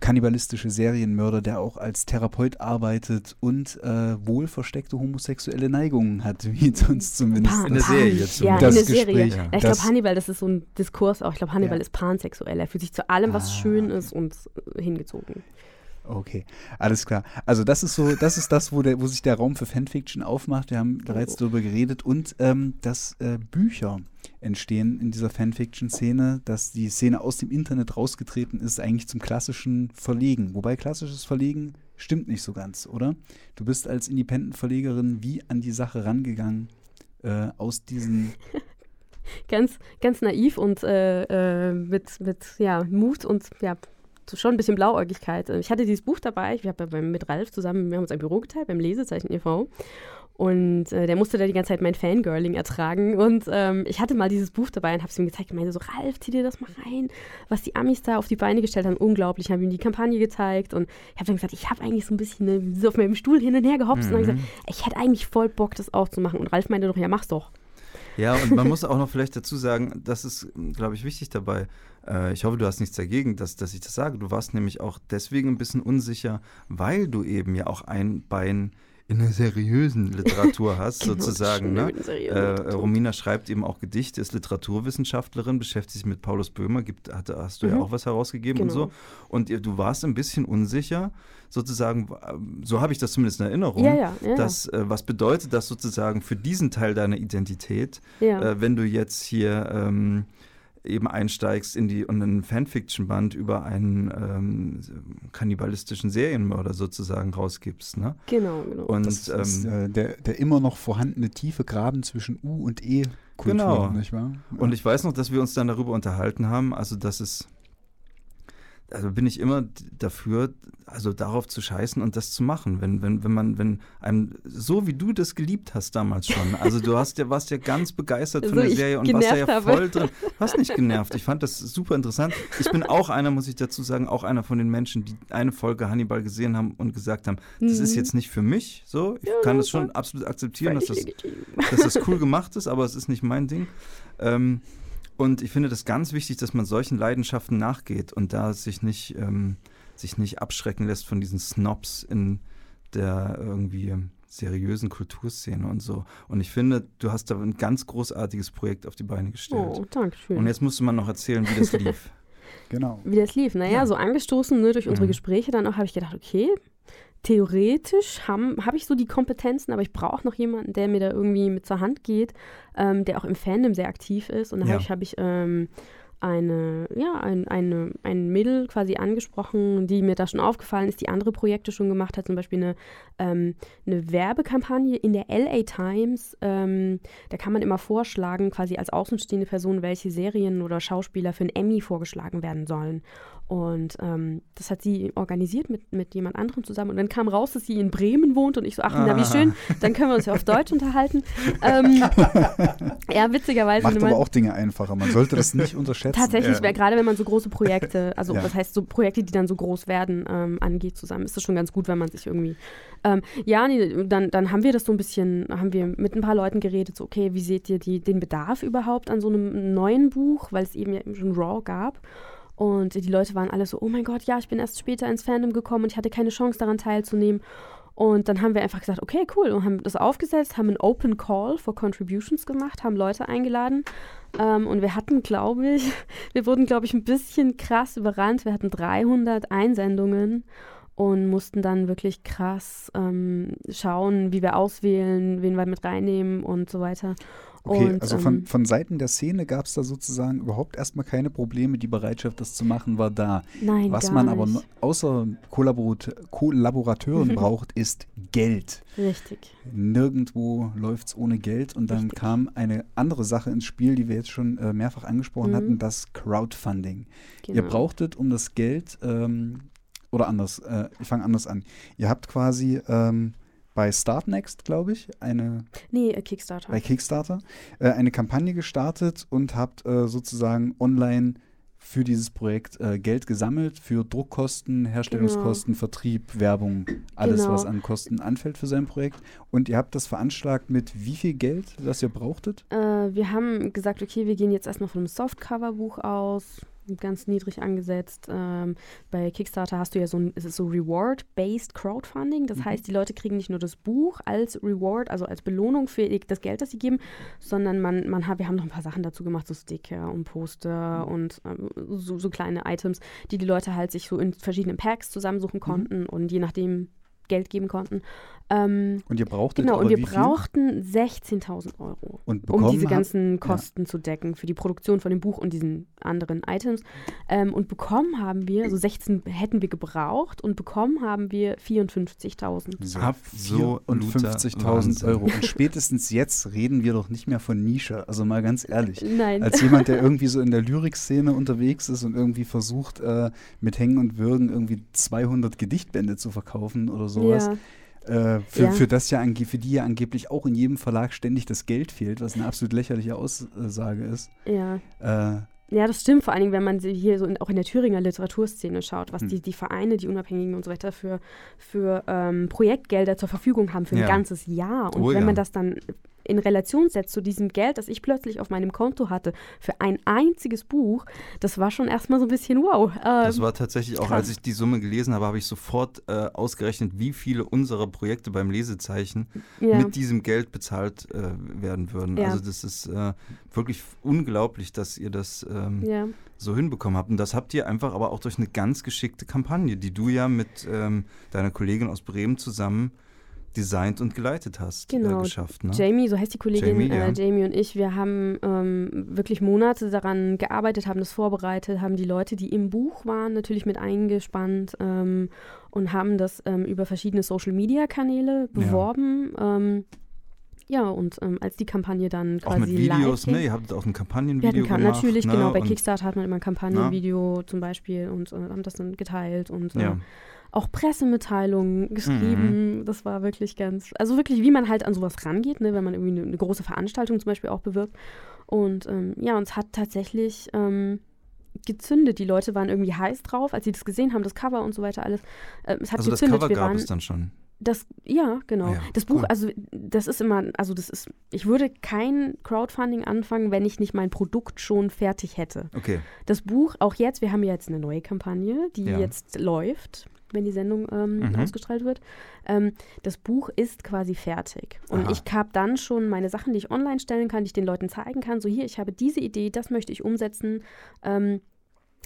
kannibalistische Serienmörder, der auch als Therapeut arbeitet und äh, wohl versteckte homosexuelle Neigungen hat, wie es uns zumindest Pan- In der Pan- Serie Ja, zumindest. in Das der Serie. Gespräch, Ja, ja. ich Das- glaube, Hannibal, das ist so ein Diskurs auch. Ich glaube, Hannibal Ja. ist pansexuell. Er fühlt sich zu allem, was Ah, schön okay. ist und äh, hingezogen. Okay, alles klar. Also das ist so, das ist das, wo, der, wo sich der Raum für Fanfiction aufmacht. Wir haben bereits Oh. darüber geredet und ähm, dass äh, Bücher entstehen in dieser Fanfiction-Szene, dass die Szene aus dem Internet rausgetreten ist, eigentlich zum klassischen Verlegen. Wobei klassisches Verlegen stimmt nicht so ganz, oder? Du bist als Independent-Verlegerin wie an die Sache rangegangen äh, aus diesen [laughs] Ganz, ganz naiv und äh, äh, mit, mit ja, Mut und ja, schon ein bisschen Blauäugigkeit. Ich hatte dieses Buch dabei, ich habe mit Ralf zusammen, wir haben uns ein Büro geteilt beim Lesezeichen e.V. Und äh, der musste da die ganze Zeit mein Fangirling ertragen. Und ähm, ich hatte mal dieses Buch dabei und habe es ihm gezeigt und meinte so, Ralf, zieh dir das mal rein. Was die Amis da auf die Beine gestellt haben, unglaublich. Habe ihm die Kampagne gezeigt und ich habe dann gesagt, ich habe eigentlich so ein bisschen ne, so auf meinem Stuhl hin und her gehopst und habe gesagt, ich hätte eigentlich voll Bock, das auch zu machen. Und Ralf meinte doch, ja, mach's doch. Ja, und man muss auch noch vielleicht dazu sagen, das ist, glaube ich, wichtig dabei. Äh, ich hoffe, du hast nichts dagegen, dass, dass ich das sage. Du warst nämlich auch deswegen ein bisschen unsicher, weil du eben ja auch ein Bein in der seriösen [laughs] Literatur hast, Genau, sozusagen. Ne? Äh. Romina schreibt eben auch Gedichte, ist Literaturwissenschaftlerin, beschäftigt sich mit Paulus Böhmer, gibt, hat, hast du ja Mhm. auch was herausgegeben und Genau. so. Und ihr- du warst ein bisschen unsicher, sozusagen, ähm, so habe ich das zumindest in Erinnerung. Ja, ja, ja. Das, äh, was bedeutet das sozusagen für diesen Teil deiner Identität, ja. äh, wenn du jetzt hier ähm, eben einsteigst in die und einen Fanfiction-Band über einen ähm, kannibalistischen Serienmörder sozusagen rausgibst. Ne? genau, genau. Und Das ist ähm, äh, der, der immer noch vorhandene tiefe Graben zwischen U und E-Kultur, Genau. nicht wahr? Und ich weiß noch, dass wir uns dann darüber unterhalten haben, also dass es, also bin ich immer dafür, also darauf zu scheißen und das zu machen, wenn, wenn, wenn man, wenn einem, so wie du das geliebt hast damals schon, also du hast ja, warst ja ganz begeistert von So der Serie und warst da ja habe. voll drin. Du hast nicht genervt, ich fand das super interessant. Ich bin auch einer, muss ich dazu sagen, auch einer von den Menschen, die eine Folge Hannibal gesehen haben und gesagt haben, das ist Mhm. jetzt nicht für mich, so, ich Ja, kann das schon absolut akzeptieren, dass das dass das cool gemacht ist, aber es ist nicht mein Ding. Ähm, und ich finde das ganz wichtig, dass man solchen Leidenschaften nachgeht und da sich nicht, ähm, sich nicht abschrecken lässt von diesen Snobs in der irgendwie seriösen Kulturszene und so. Und ich finde, du hast da ein ganz großartiges Projekt auf die Beine gestellt. Oh, danke schön. Und jetzt musst du mal noch erzählen, wie das lief. [laughs] Genau. Wie das lief. Naja, Ja. so angestoßen ne, durch unsere Mhm. Gespräche dann auch, habe ich gedacht, okay, theoretisch habe hab ich so die Kompetenzen, aber ich brauche noch jemanden, der mir da irgendwie mit zur Hand geht, ähm, der auch im Fandom sehr aktiv ist. Und dann Ja. habe ich, hab ich ähm, eine, ja, ein, eine, ein Mädel quasi angesprochen, die mir da schon aufgefallen ist, die andere Projekte schon gemacht hat, zum Beispiel eine, ähm, eine Werbekampagne in der LA Times. Ähm, da kann man immer vorschlagen, quasi als außenstehende Person, welche Serien oder Schauspieler für einen Emmy vorgeschlagen werden sollen. Und ähm, das hat sie organisiert mit, mit jemand anderem zusammen. Und dann kam raus, dass sie in Bremen wohnt. Und ich so, ach, na, wie Ah. schön. Dann können wir uns ja auf Deutsch unterhalten. Ähm, [laughs] ja, witzigerweise. Macht aber man- auch Dinge einfacher. Man sollte das nicht unterschätzen. Tatsächlich, Ja. gerade wenn man so große Projekte, also Ja. was heißt so Projekte, die dann so groß werden, ähm, angeht zusammen, ist das schon ganz gut, wenn man sich irgendwie. Ähm, ja, nee, dann, dann haben wir das so ein bisschen, haben wir mit ein paar Leuten geredet, so, okay, wie seht ihr die, den Bedarf überhaupt an so einem neuen Buch, weil es eben ja eben schon Raw gab. Und die Leute waren alle so, oh mein Gott, ja, ich bin erst später ins Fandom gekommen und ich hatte keine Chance daran teilzunehmen. Und dann haben wir einfach gesagt, okay, cool, und haben das aufgesetzt, haben einen Open Call for Contributions gemacht, haben Leute eingeladen. Ähm, und wir hatten, glaube ich, [laughs] wir wurden, glaube ich, ein bisschen krass überrannt. Wir hatten 300 Einsendungen und mussten dann wirklich krass ähm, schauen, wie wir auswählen, wen wir mit reinnehmen und so weiter. Okay, und, also von, ähm, von Seiten der Szene gab es da sozusagen überhaupt erstmal keine Probleme. Die Bereitschaft, das zu machen, war da. Nein, Was man aber nicht. außer Kollaborat Kollaborateuren [laughs] braucht, ist Geld. Richtig. Nirgendwo läuft es ohne Geld. Und dann Richtig. kam eine andere Sache ins Spiel, die wir jetzt schon äh, mehrfach angesprochen Mhm. hatten, das Crowdfunding. Genau. Ihr brauchtet um das Geld, ähm, oder anders, äh, ich fange anders an. Ihr habt quasi ähm, bei Startnext, glaube ich, eine Nee, äh, Kickstarter. bei Kickstarter äh, eine Kampagne gestartet und habt äh, sozusagen online für dieses Projekt äh, Geld gesammelt für Druckkosten, Herstellungskosten, Vertrieb, Werbung, alles, Genau. was an Kosten anfällt für sein Projekt. Und ihr habt das veranschlagt mit wie viel Geld, das ihr brauchtet? Äh, wir haben gesagt, okay, wir gehen jetzt erstmal von einem Softcover-Buch aus, ganz niedrig angesetzt. Ähm, bei Kickstarter hast du ja so ein, es ist so Reward-based Crowdfunding. Das Mhm. heißt, die Leute kriegen nicht nur das Buch als Reward, also als Belohnung für das Geld, das sie geben, sondern man, man hat, wir haben noch ein paar Sachen dazu gemacht, so Sticker und Poster Mhm. und ähm, so, so kleine Items, die die Leute halt sich so in verschiedenen Packs Mhm. zusammensuchen konnten und je nachdem Geld geben konnten. Ähm, Und ihr brauchtet Genau, und wir brauchten 16.000 Euro, Und um diese ganzen Kosten zu decken für die Produktion von dem Buch und diesen anderen Items. Ähm, und bekommen haben wir, also 16 hätten wir gebraucht und bekommen haben wir 54.000. So, Absoluter 54.000 Wahnsinn. Euro. Und spätestens jetzt reden wir doch nicht mehr von Nische. Also mal ganz ehrlich. Nein. Als jemand, der [laughs] irgendwie so in der Lyrikszene unterwegs ist und irgendwie versucht, äh, mit Hängen und Würgen irgendwie 200 Gedichtbände zu verkaufen oder sowas, ja, äh, für, Ja. für, das ja für die ja angeblich auch in jedem Verlag ständig das Geld fehlt, was eine absolut lächerliche Aussage ist. ja. Äh, Ja, das stimmt, vor allen Dingen, wenn man hier so in, auch in der Thüringer Literaturszene schaut, was Hm. die, die Vereine, die Unabhängigen und so weiter für, für ähm, Projektgelder zur Verfügung haben für ein Ja. ganzes Jahr. Und Oh wenn ja. man das dann in Relation setzt zu diesem Geld, das ich plötzlich auf meinem Konto hatte, für ein einziges Buch, das war schon erstmal so ein bisschen wow. Ähm, Das war tatsächlich auch, als ich die Summe gelesen habe, habe ich sofort äh, ausgerechnet, wie viele unserer Projekte beim Lesezeichen ja. mit diesem Geld bezahlt äh, werden würden. Ja. Also das ist äh, wirklich unglaublich, dass ihr das ähm, ja. so hinbekommen habt. Und das habt ihr einfach aber auch durch eine ganz geschickte Kampagne, die du ja mit ähm, deiner Kollegin aus Bremen zusammen designt und geleitet hast, Genau. äh, geschafft. Ne? Jamie, so heißt die Kollegin, Jamie, ja. äh, Jamie und ich, wir haben ähm, wirklich Monate daran gearbeitet, haben das vorbereitet, haben die Leute, die im Buch waren, natürlich mit eingespannt ähm, und haben das ähm, über verschiedene Social-Media-Kanäle beworben. Ähm, ja, und ähm, als die Kampagne dann auch quasi mit Videos, ne? Ihr habt auch ein wir Kampagnenvideo hatten gemacht. natürlich, ne? genau, bei Kickstarter hat man immer ein Kampagnenvideo zum Beispiel und äh, haben das dann geteilt und äh, Ja. Auch Pressemitteilungen geschrieben. Das war wirklich ganz, also wirklich, wie man halt an sowas rangeht, ne, wenn man irgendwie eine, eine große Veranstaltung zum Beispiel auch bewirbt. Und ähm, ja, uns hat tatsächlich ähm, gezündet. Die Leute waren irgendwie heiß drauf, als sie das gesehen haben, das Cover und so weiter alles. Ähm, es hat Also das gezündet. Cover Wir gab es dann schon. das, ja, genau. Ja, das Buch, cool. also das ist immer, also das ist, ich würde kein Crowdfunding anfangen, wenn ich nicht mein Produkt schon fertig hätte. Okay. Das Buch, auch jetzt, wir haben ja jetzt eine neue Kampagne, die Ja. jetzt läuft, wenn die Sendung ähm, Mhm. ausgestrahlt wird. Ähm, das Buch ist quasi fertig. Und Aha. ich habe dann schon meine Sachen, die ich online stellen kann, die ich den Leuten zeigen kann. So hier, ich habe diese Idee, das möchte ich umsetzen. Ähm,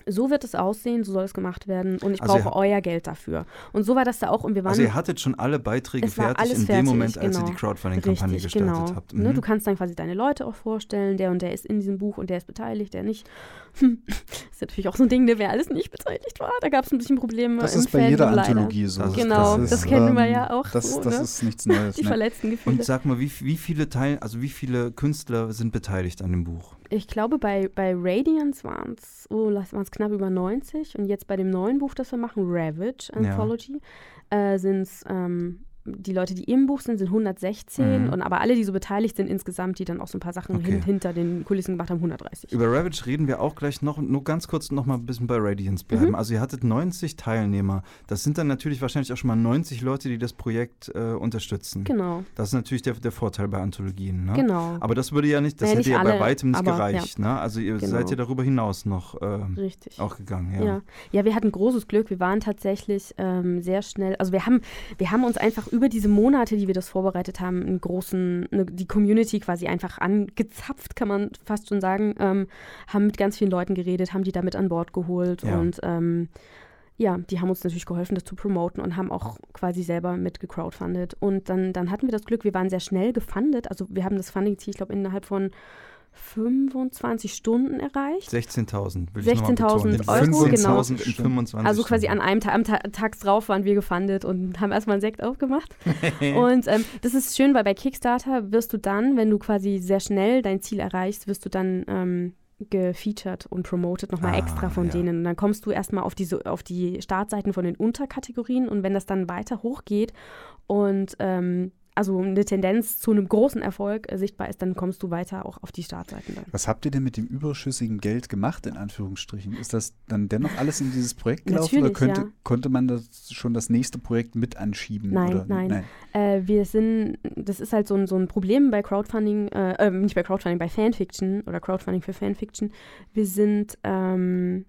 so wird es aussehen, so soll es gemacht werden und ich Also brauche euer Geld dafür. Und so war das da auch und wir waren Also ihr hattet schon alle Beiträge fertig alles in fertig, dem Moment, als ihr genau. die Crowdfunding-Kampagne Richtig, gestartet genau. habt. Ne, Mhm. du kannst dann quasi deine Leute auch vorstellen, der und der ist in diesem Buch und der ist beteiligt, der nicht. [laughs] ist natürlich auch so ein Ding, ne, wer alles nicht beteiligt war. Da gab es ein bisschen Probleme. das im ist bei jeder Fandom leider. Anthologie so. Das ist- Genau, das das, ist, kennen wir ähm, ja auch. Das, so, das ne? ist nichts Neues. Die ne? verletzten Gefühle. Und sag mal, wie, wie viele Teil, also wie viele Künstler sind beteiligt an dem Buch? Ich glaube, bei, bei Radiance waren es oh, waren's knapp über 90 und jetzt bei dem neuen Buch, das wir machen, Ravage Ja. Anthology, äh, sind es ähm, die Leute, die im Buch sind, sind 116 Mhm. und aber alle, die so beteiligt sind insgesamt, die dann auch so ein paar Sachen Okay. hin, hinter den Kulissen gemacht haben, 130. Über Ravage reden wir auch gleich noch, nur ganz kurz noch mal ein bisschen bei Radiance bleiben. Mhm. Also ihr hattet 90 Teilnehmer. Das sind dann natürlich wahrscheinlich auch schon mal 90 Leute, die das Projekt äh, unterstützen. Genau, Das ist natürlich der, der Vorteil bei Anthologien. Ne? genau. Aber das würde ja nicht, das Naja, hätte nicht ja bei weitem nicht aber, gereicht. Ne? Also ihr Genau. seid ja darüber hinaus noch Richtig. auch gegangen. Ja. Ja. ja, wir hatten großes Glück. Wir waren tatsächlich ähm, sehr schnell. Also wir haben, wir haben uns einfach über diese Monate, die wir das vorbereitet haben, einen großen, eine, die Community quasi einfach angezapft, kann man fast schon sagen. Ähm, haben mit ganz vielen Leuten geredet, haben die damit an Bord geholt Ja. und ähm, ja, die haben uns natürlich geholfen, das zu promoten und haben auch quasi selber mit gecrowdfundet. Und dann, dann hatten wir das Glück, wir waren sehr schnell gefundet. Also wir haben das Funding-Ziel, ich glaube, innerhalb von 25 Stunden erreicht. 16.000, will ich nochmal 16.000 betonen. Euro, 15.000 genau. in 25 Also quasi Stunden. an einem Ta am Ta Tag drauf waren wir gefundet und haben erstmal einen Sekt aufgemacht. [laughs] und ähm, das ist schön, weil bei Kickstarter wirst du dann, wenn du quasi sehr schnell dein Ziel erreichst, wirst du dann ähm, gefeatured und promoted nochmal Ah, extra von ja. denen. Und dann kommst du erstmal auf, diese, auf die Startseiten von den Unterkategorien und wenn das dann weiter hochgeht und ähm, also eine Tendenz zu einem großen Erfolg äh, sichtbar ist, dann kommst du weiter auch auf die Startseiten dann. Was habt ihr denn mit dem überschüssigen Geld gemacht, in Anführungsstrichen? Ist das dann dennoch alles in dieses Projekt gelaufen oder könnte, ja. konnte man das schon das nächste Projekt mit anschieben? Nein, oder? nein. Äh, wir sind, das ist halt so ein, so ein Problem bei Crowdfunding, äh, äh, nicht bei Crowdfunding, bei Fanfiction oder Crowdfunding für Fanfiction. Wir sind, ähm,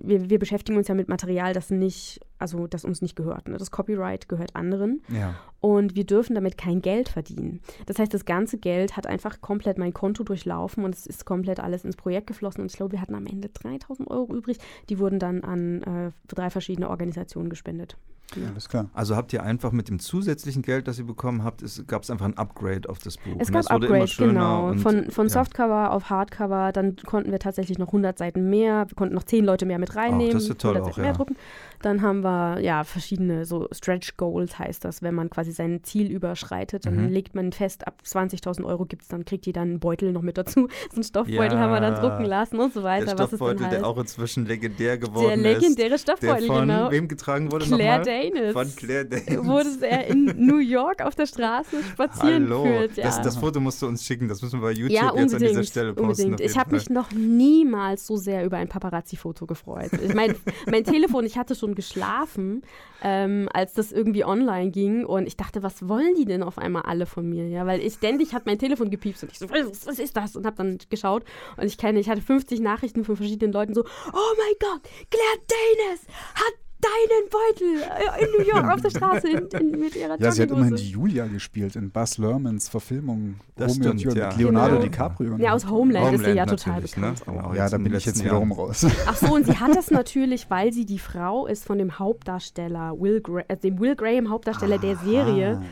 wir, wir beschäftigen uns ja mit Material, das nicht, also das uns nicht gehört. Ne? Das Copyright gehört anderen Ja. und wir dürfen damit kein Geld verdienen. Das heißt, das ganze Geld hat einfach komplett mein Konto durchlaufen und es ist komplett alles ins Projekt geflossen und ich glaube, wir hatten am Ende 3000 Euro übrig. Die wurden dann an äh, drei verschiedene Organisationen gespendet. Ja, alles klar. Also habt ihr einfach mit dem zusätzlichen Geld, das ihr bekommen habt, gab es einfach ein Upgrade auf das Buch. Es Und gab schöner genau. und- Von, von ja. Softcover auf Hardcover, dann konnten wir tatsächlich noch 100 Seiten mehr, wir konnten noch 10 Leute mehr mit reinnehmen, das ist toll 100 auch, ja. drucken. Dann haben wir ja verschiedene, so Stretch Goals heißt das, wenn man quasi sein Ziel überschreitet, dann Mhm. legt man fest, ab 20.000 Euro gibt es, dann kriegt ihr dann einen Beutel noch mit dazu. [laughs] So einen Stoffbeutel Ja. haben wir dann drucken lassen und so weiter. Der was es Stoffbeutel, dann halt. der auch inzwischen legendär geworden der legendäre ist. Der Stoffbeutel, von genau. wem getragen wurde Claire nochmal? Danes. Von Claire Danes. Wurde er in New York auf der Straße spazieren Hallo. geführt. Ja. Das, das Foto musst du uns schicken, das müssen wir bei YouTube Ja, jetzt an dieser Stelle posten. unbedingt. Ich habe mich noch niemals so sehr über ein Paparazzi-Foto gefreut. Ich meine, [laughs] mein Telefon, ich hatte schon geschlafen, ähm, als das irgendwie online ging und ich dachte, was wollen die denn auf einmal alle von mir? Ja, weil ich ständig hat mein Telefon gepiepst und ich so, was, was ist das? Und habe dann geschaut und ich kenne, ich hatte 50 Nachrichten von verschiedenen Leuten so, oh mein Gott, Claire Danes hat deinen Beutel äh, in New York auf der Straße in, in, mit ihrer Ja, sie hat immerhin die. Julia gespielt in Buzz Lermans Verfilmung Das Romeo und stimmt, Julia ja. mit Leonardo Genau. DiCaprio. Ja, aus Homeland, ist sie ja Homeland total natürlich, bekannt. Ne? Genau, ja, da in bin ich jetzt wiederum raus. [laughs] Ach so, und sie hat das [laughs] natürlich, weil sie die Frau ist von dem Hauptdarsteller, Will Gra äh, dem Will Graham Hauptdarsteller der Serie.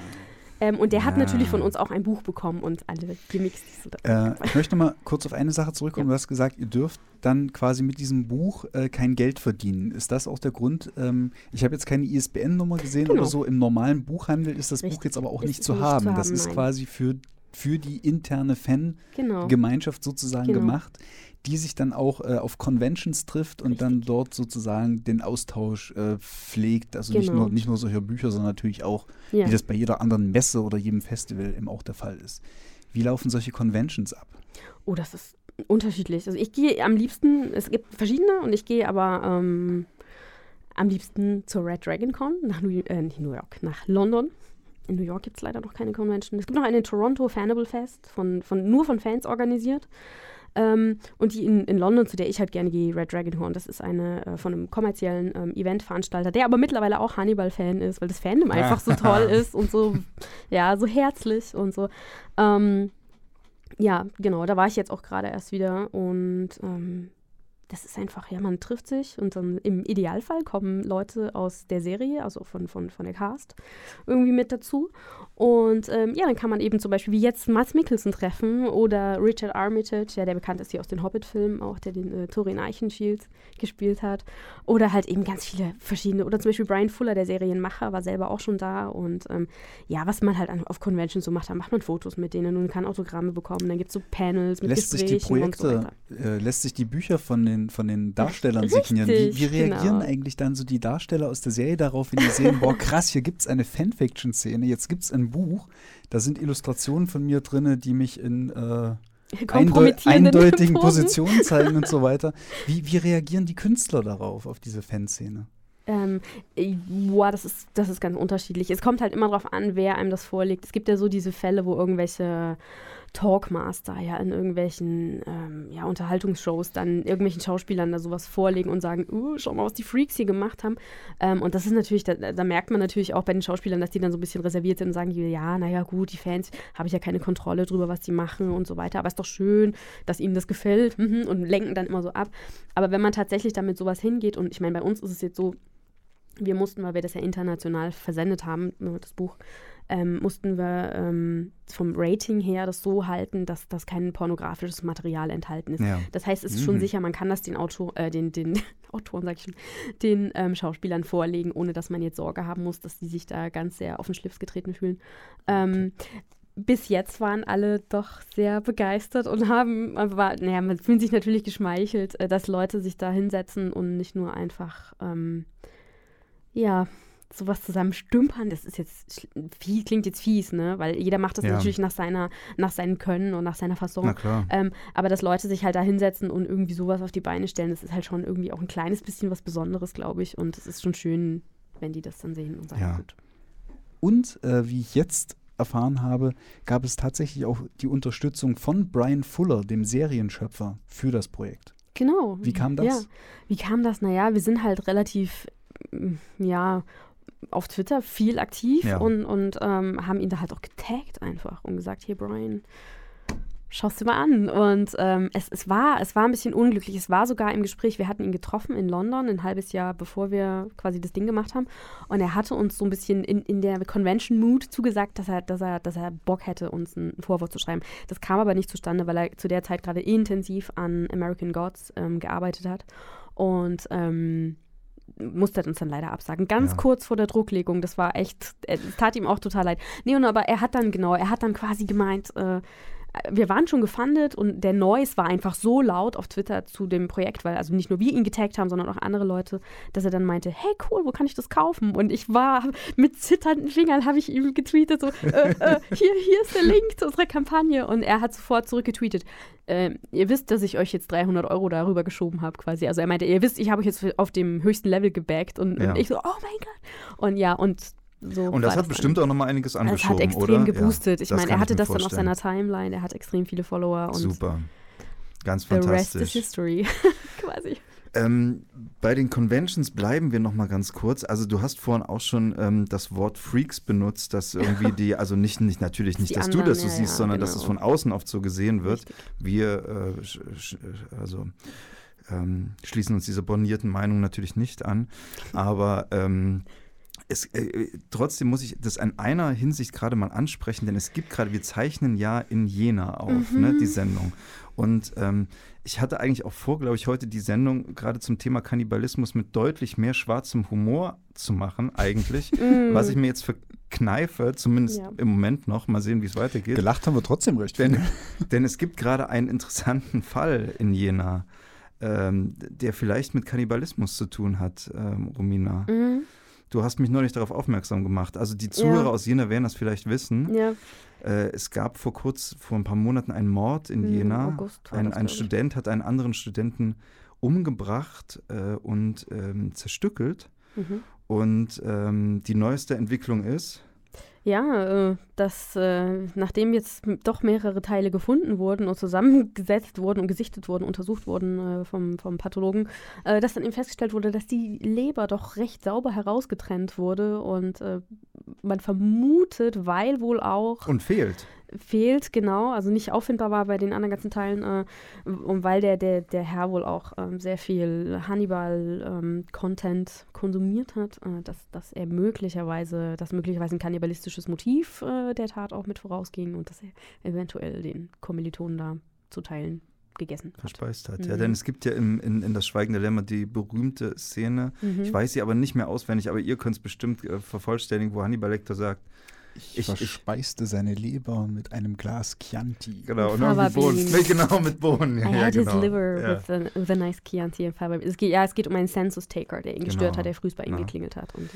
Ähm, und der hat Ja. natürlich von uns auch ein Buch bekommen und alle Gimmicks, die so da Äh, ich möchte mal kurz auf eine Sache zurückkommen. Du hast gesagt, ihr dürft dann quasi mit diesem Buch äh, kein Geld verdienen. Ist das auch der Grund? Ähm, ich habe jetzt keine ISBN-Nummer gesehen Genau. oder so. Im normalen Buchhandel ist das Buch Richtig. jetzt aber auch Ist nicht zu nicht haben. zu Das haben, ist nein. quasi für, für die interne Fan-Gemeinschaft Genau. sozusagen Genau. gemacht, die sich dann auch äh, auf Conventions trifft und dann Richtig. dort sozusagen den Austausch äh, pflegt. Also nicht, Genau. nur, nicht nur solche Bücher, sondern natürlich auch, Ja. wie das bei jeder anderen Messe oder jedem Festival eben auch der Fall ist. Wie laufen solche Conventions ab? Oh, das ist unterschiedlich. Also ich gehe am liebsten, es gibt verschiedene und ich gehe aber ähm, am liebsten zur Red Dragon Con nach New, äh, nicht New York, nach London. In New York gibt es leider noch keine Convention. Es gibt noch eine in Toronto, Fanable Fest, von, von, nur von Fans organisiert. Ähm, und die in, in London, zu der ich halt gerne gehe, Red Dragon Con, das ist eine äh, von einem kommerziellen ähm, Eventveranstalter, der aber mittlerweile auch Hannibal-Fan ist, weil das Fandom einfach so toll [laughs] ist und so, ja, so herzlich und so. Ähm, ja, genau, da war ich jetzt auch gerade erst wieder und ähm, das ist einfach, ja, man trifft sich und dann im Idealfall kommen Leute aus der Serie, also von, von, von der Cast, irgendwie mit dazu. Und ähm, ja, dann kann man eben zum Beispiel wie jetzt Mats Mikkelsen treffen oder Richard Armitage, ja, der bekannt ist hier aus den Hobbit-Filmen, auch der den äh, Thorin Eichenschild gespielt hat. Oder halt eben ganz viele verschiedene, oder zum Beispiel Brian Fuller, der Serienmacher, war selber auch schon da. Und ähm, ja, was man halt an, auf Conventions so macht, da macht man Fotos mit denen und kann Autogramme bekommen. Dann gibt es so Panels mit lässt sich die Gesprächen und so Projekte, weiter. äh, lässt sich die Bücher von den den, von den Darstellern [laughs] signieren. Wie, wie reagieren genau. eigentlich dann so die Darsteller aus der Serie darauf, wenn die sehen, boah, krass, hier gibt es eine Fanfiction-Szene, jetzt gibt es ein Buch, da sind Illustrationen von mir drin, die mich in äh, [laughs] eindeu kompromittierenden eindeutigen Posen. Positionen zeigen und so weiter. Wie, wie reagieren die Künstler darauf, auf diese Fanszene? Ähm, äh, boah, das ist, das ist ganz unterschiedlich. Es kommt halt immer darauf an, wer einem das vorlegt. Es gibt ja so diese Fälle, wo irgendwelche Talkmaster ja in irgendwelchen ähm, ja, Unterhaltungsshows dann irgendwelchen Schauspielern da sowas vorlegen und sagen, uh, schau mal, was die Freaks hier gemacht haben. Ähm, und das ist natürlich, da, da merkt man natürlich auch bei den Schauspielern, dass die dann so ein bisschen reserviert sind und sagen, ja, naja, gut, die Fans habe ich ja keine Kontrolle drüber, was die machen und so weiter. Aber ist doch schön, dass ihnen das gefällt mhm, und lenken dann immer so ab. Aber wenn man tatsächlich damit sowas hingeht, und ich meine, bei uns ist es jetzt so, wir mussten, weil wir das ja international versendet haben, ne, das Buch, ähm, mussten wir ähm, vom Rating her das so halten, dass das kein pornografisches Material enthalten ist. Ja. Das heißt, es ist schon Mhm. sicher, man kann das den Autor, äh, den, den [laughs] Autoren, sag ich schon, den ähm, Schauspielern vorlegen, ohne dass man jetzt Sorge haben muss, dass die sich da ganz sehr auf den Schlips getreten fühlen. Ähm, bis jetzt waren alle doch sehr begeistert und haben, man war, naja, man fühlt sich natürlich geschmeichelt, äh, dass Leute sich da hinsetzen und nicht nur einfach, ähm, ja, sowas zusammen stümpern. Das ist jetzt, viel, klingt jetzt fies, ne? Weil jeder macht das Ja. natürlich nach seiner, nach seinem Können und nach seiner klar. Ähm, aber dass Leute sich halt da hinsetzen und irgendwie sowas auf die Beine stellen, das ist halt schon irgendwie auch ein kleines bisschen was Besonderes, glaube ich. Und es ist schon schön, wenn die das dann sehen und sagen, Ja. gut. Und äh, wie ich jetzt erfahren habe, gab es tatsächlich auch die Unterstützung von Brian Fuller, dem Serienschöpfer, für das Projekt. Genau. Wie kam das? Ja. Wie kam das? Naja, wir sind halt relativ, mm, ja, auf Twitter viel aktiv Ja. und, und ähm, haben ihn da halt auch getaggt einfach und gesagt, hier Brian, schaust du mal an. Und ähm, es, es, war, es war ein bisschen unglücklich. Es war sogar im Gespräch, wir hatten ihn getroffen in London, ein halbes Jahr bevor wir quasi das Ding gemacht haben. Und er hatte uns so ein bisschen in, in der Convention-Mood zugesagt, dass er, dass, er, dass er Bock hätte, uns ein Vorwort zu schreiben. Das kam aber nicht zustande, weil er zu der Zeit gerade intensiv an American Gods ähm, gearbeitet hat. Und ähm, musste uns dann leider absagen. Ganz Ja. kurz vor der Drucklegung. Das war echt, äh, es tat ihm auch total leid. Nee, und aber er hat dann, genau, er hat dann quasi gemeint, äh, wir waren schon gefundet und der Noise war einfach so laut auf Twitter zu dem Projekt, weil also nicht nur wir ihn getaggt haben, sondern auch andere Leute, dass er dann meinte, hey cool, wo kann ich das kaufen? Und ich war mit zitternden Fingern, habe ich ihm getweetet, so, äh, äh, hier, hier ist der Link zu unserer Kampagne. Und er hat sofort zurückgetweetet, äh, ihr wisst, dass ich euch jetzt 300 Euro darüber geschoben habe quasi. Also er meinte, ihr wisst, ich habe euch jetzt auf dem höchsten Level gebackt und, Ja. und ich so, oh mein Gott. Und ja, und so Und das hat bestimmt auch nochmal einiges es angeschoben, hat extrem oder? geboostet. Ja, ich meine, er hatte das dann auf vorstellen. seiner Timeline, er hat extrem viele Follower und Super. Ganz the rest is fantastisch. history, [laughs] quasi. Ähm, bei den Conventions bleiben wir noch mal ganz kurz. Also du hast vorhin auch schon ähm, das Wort Freaks benutzt, dass irgendwie [laughs] die, also nicht, nicht natürlich nicht, Die dass du anderen, das so ja, siehst, ja, sondern dass genau. es von außen oft so gesehen wird. Richtig. Wir äh, sch, sch, also ähm, schließen uns dieser bornierten Meinung natürlich nicht an, aber ähm, es, äh, trotzdem muss ich das in einer Hinsicht gerade mal ansprechen, denn es gibt gerade, wir zeichnen ja in Jena auf, ne, Mhm. die Sendung. Und ähm, ich hatte eigentlich auch vor, glaube ich, heute die Sendung gerade zum Thema Kannibalismus mit deutlich mehr schwarzem Humor zu machen, eigentlich. [laughs] Mm. Was ich mir jetzt verkneife, zumindest Ja. im Moment noch. Mal sehen, wie es weitergeht. Gelacht haben wir trotzdem recht. Denn, denn es gibt gerade einen interessanten Fall in Jena, ähm, der vielleicht mit Kannibalismus zu tun hat, ähm, Romina. Mhm. Du hast mich neulich darauf aufmerksam gemacht. Also die Zuhörer Ja. aus Jena werden das vielleicht wissen. Ja, Äh, es gab vor kurz, vor ein paar Monaten einen Mord in im Jena. August war Ein, ein. Student hat einen anderen Studenten umgebracht äh, und ähm, zerstückelt. Mhm. Und ähm, die neueste Entwicklung ist, Ja, äh, dass äh, nachdem jetzt doch mehrere Teile gefunden wurden und zusammengesetzt wurden und gesichtet wurden, untersucht wurden äh, vom, vom Pathologen, dass dann eben festgestellt wurde, dass die Leber doch recht sauber herausgetrennt wurde und man vermutet, weil wohl auch und fehlt. Fehlt, genau, also nicht auffindbar war bei den anderen ganzen Teilen äh, und weil der, der, der Herr wohl auch ähm, sehr viel Hannibal-Content konsumiert hat, äh, dass, dass er möglicherweise, dass möglicherweise ein kannibalistisches Motiv äh, der Tat auch mit vorausging und dass er eventuell den Kommilitonen da zu Teilen gegessen hat. verspeist hat. Ja, Mhm. denn es gibt ja im, in, in das Schweigen der Lämmer die berühmte Szene. Mhm. Ich weiß sie aber nicht mehr auswendig, aber ihr könnt es bestimmt äh, vervollständigen, wo Hannibal Lecter sagt, Ich, Ich- ich- verspeiste seine Leber mit einem Glas Chianti. Genau, und irgendwie Bohnen. Nee, genau, mit Bohnen. Ja, I ja, had genau. his liver ja. with, a, with a nice Chianti in Fava. Es geht, ja, es geht um einen Census-Taker, der ihn gestört Genau. hat, der früh bei ihm Ja. geklingelt hat. Und,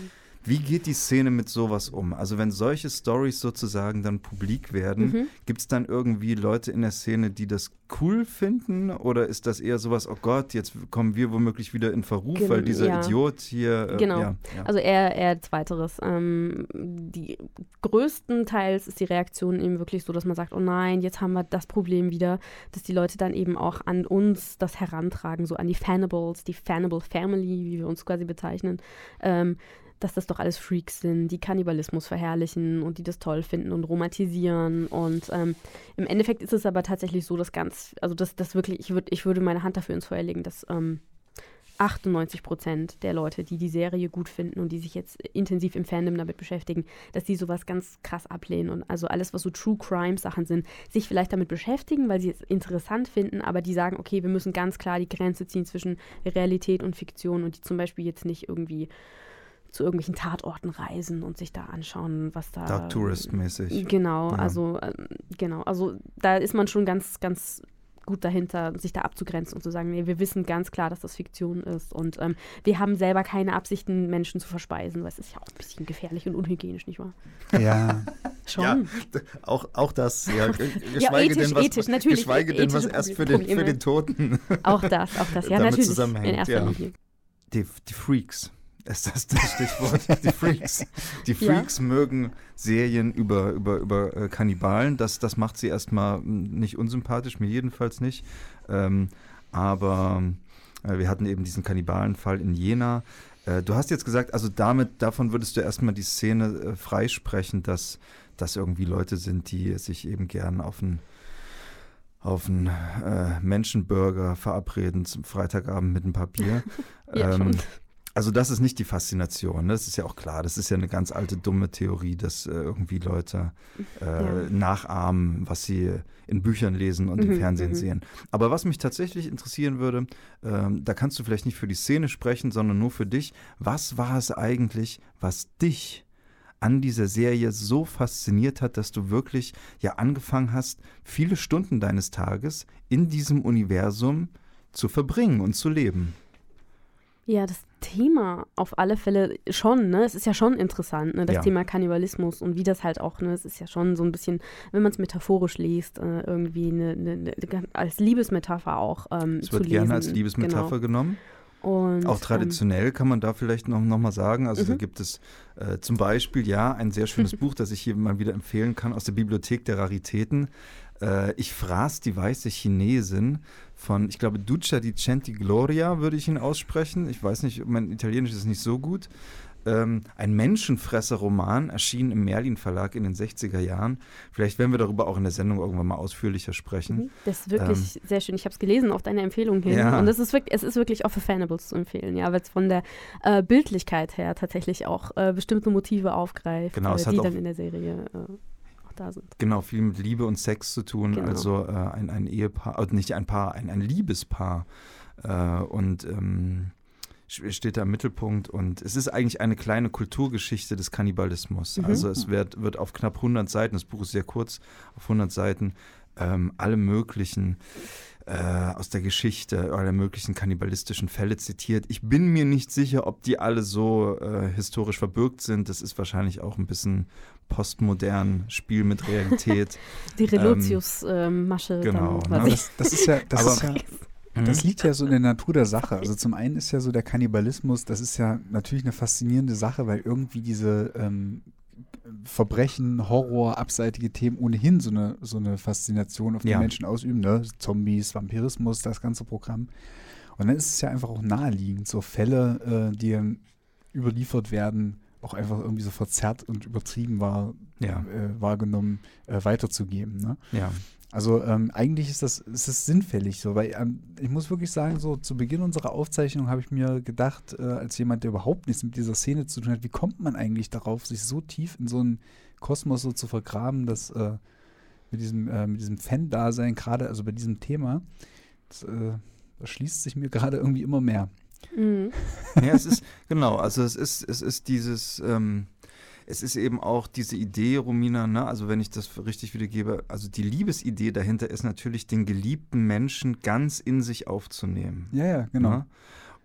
Wie geht die Szene mit sowas um? Also wenn solche Stories sozusagen dann publik werden, Mhm. gibt es dann irgendwie Leute in der Szene, die das cool finden? Oder ist das eher sowas, oh Gott, jetzt kommen wir womöglich wieder in Verruf, Gen- weil dieser ja. Idiot hier... Äh, Genau. Ja, ja. Also eher, eher zweiteres. Ähm, die größtenteils ist die Reaktion eben wirklich so, dass man sagt, oh nein, jetzt haben wir das Problem wieder, dass die Leute dann eben auch an uns das herantragen, so an die Fanables, die Fanable Family, wie wir uns quasi bezeichnen, ähm, dass das doch alles Freaks sind, die Kannibalismus verherrlichen und die das toll finden und romantisieren. Und ähm, im Endeffekt ist es aber tatsächlich so, dass ganz, also das, das wirklich, ich, würd, ich würde meine Hand dafür ins Feuer legen, dass ähm, 98 Prozent der Leute, die die Serie gut finden und die sich jetzt intensiv im Fandom damit beschäftigen, dass die sowas ganz krass ablehnen und also alles, was so True Crime Sachen sind, sich vielleicht damit beschäftigen, weil sie es interessant finden, aber die sagen, okay, wir müssen ganz klar die Grenze ziehen zwischen Realität und Fiktion und die zum Beispiel jetzt nicht irgendwie zu irgendwelchen Tatorten reisen und sich da anschauen, was da Dark Tourist-mäßig. Genau, Ja. also ähm, genau, also da ist man schon ganz, ganz gut dahinter, sich da abzugrenzen und zu sagen, nee, wir wissen ganz klar, dass das Fiktion ist und ähm, wir haben selber keine Absichten, Menschen zu verspeisen, weil es ist ja auch ein bisschen gefährlich und unhygienisch, nicht wahr? Ja, [laughs] Schon. Ja, Auch, auch das, ja. [laughs] Ja, ethisch, ethisch, natürlich, Geschweige denn, was erst für den, für den Toten. Auch das, auch das, ja [laughs] Damit natürlich, zusammenhängt, in erster ja. Linie. Die, die Freaks. Ist das das Stichwort? Die Freaks. Die [laughs] Ja. Freaks mögen Serien über, über, über äh, Kannibalen. Das, das macht sie erstmal nicht unsympathisch, mir jedenfalls nicht. Ähm, aber äh, wir hatten eben diesen Kannibalenfall in Jena. Äh, du hast jetzt gesagt, also damit, davon würdest du erstmal die Szene äh, freisprechen, dass das irgendwie Leute sind, die sich eben gern auf einen auf einen äh, Menschenburger verabreden zum Freitagabend mit ein paar Bier. [laughs] Ja, schon. Also das ist nicht die Faszination, ne? das ist ja auch klar. Das ist ja eine ganz alte, dumme Theorie, dass äh, irgendwie Leute äh, Ja. nachahmen, was sie in Büchern lesen und im Mhm, Fernsehen mhm. sehen. Aber was mich tatsächlich interessieren würde, ähm, da kannst du vielleicht nicht für die Szene sprechen, sondern nur für dich. Was war es eigentlich, was dich an dieser Serie so fasziniert hat, dass du wirklich ja angefangen hast, viele Stunden deines Tages in diesem Universum zu verbringen und zu leben? Ja, das Thema auf alle Fälle schon, ne? Es ist ja schon interessant, ne? Das Ja. Thema Kannibalismus und wie das halt auch, ne? Es ist ja schon so ein bisschen, wenn man es metaphorisch liest, äh, irgendwie eine, eine, eine, als Liebesmetapher auch ähm, Es wird gerne als Liebesmetapher genommen. Genau. Und, Auch traditionell kann man da vielleicht noch, noch mal sagen. Also da Mhm. gibt es äh, zum Beispiel ja ein sehr schönes [laughs] Buch, das ich hier mal wieder empfehlen kann aus der Bibliothek der Raritäten. Äh, ich fraß die weiße Chinesin von, ich glaube, Duccia di Centi Gloria würde ich ihn aussprechen. Ich weiß nicht, mein Italienisch ist nicht so gut. Ähm, ein Menschenfresser-Roman erschien im Merlin Verlag in den 60er Jahren. Vielleicht werden wir darüber auch in der Sendung irgendwann mal ausführlicher sprechen. Mhm. Das ist wirklich sehr schön. Ich habe es gelesen auf deine Empfehlung hin. Ähm, Ja. Und es ist wirklich, es ist wirklich auch für Fanables zu empfehlen, ja, weil es von der äh, Bildlichkeit her tatsächlich auch äh, bestimmte Motive aufgreift, Genau, äh, die dann in der Serie äh, da sind. Genau, viel mit Liebe und Sex zu tun. Genau. Also äh, ein, ein Ehepaar, also nicht ein Paar, ein, ein Liebespaar. Äh, und ähm, steht da im Mittelpunkt. Und es ist eigentlich eine kleine Kulturgeschichte des Kannibalismus. Mhm. Also es wird, wird auf knapp 100 Seiten, das Buch ist sehr kurz, auf 100 Seiten, ähm, alle möglichen äh, aus der Geschichte, alle möglichen kannibalistischen Fälle zitiert. Ich bin mir nicht sicher, ob die alle so äh, historisch verbürgt sind. Das ist wahrscheinlich auch ein bisschen postmodern, Spiel mit Realität. [laughs] Die Relotius-Masche genau, dann ne? das, das ist ja, das Aber- ist ja, [laughs] das liegt ja so in der Natur der Sache. Also zum einen ist ja so der Kannibalismus, das ist ja natürlich eine faszinierende Sache, weil irgendwie diese ähm, Verbrechen, Horror, abseitige Themen ohnehin so eine, so eine Faszination auf die Ja. Menschen ausüben. Ne? Zombies, Vampirismus, das ganze Programm. Und dann ist es ja einfach auch naheliegend, so Fälle, äh, die dann überliefert werden, auch einfach irgendwie so verzerrt und übertrieben war, Ja, äh, wahrgenommen, äh, weiterzugeben. Ne? ja. Also ähm, eigentlich ist das, ist das sinnfällig so, weil ähm, ich muss wirklich sagen, so zu Beginn unserer Aufzeichnung habe ich mir gedacht, äh, als jemand, der überhaupt nichts mit dieser Szene zu tun hat, wie kommt man eigentlich darauf, sich so tief in so einen Kosmos so zu vergraben, dass äh, mit diesem, äh, mit diesem Fan-Dasein, gerade also bei diesem Thema, das, äh, das schließt sich mir gerade irgendwie immer mehr. Mhm. Ja, es ist, genau, also es ist, es ist dieses, ähm, es ist eben auch diese Idee, Romina, ne, also wenn ich das richtig wiedergebe, also die Liebesidee dahinter ist natürlich, den geliebten Menschen ganz in sich aufzunehmen. Ja, ja, genau. Ne?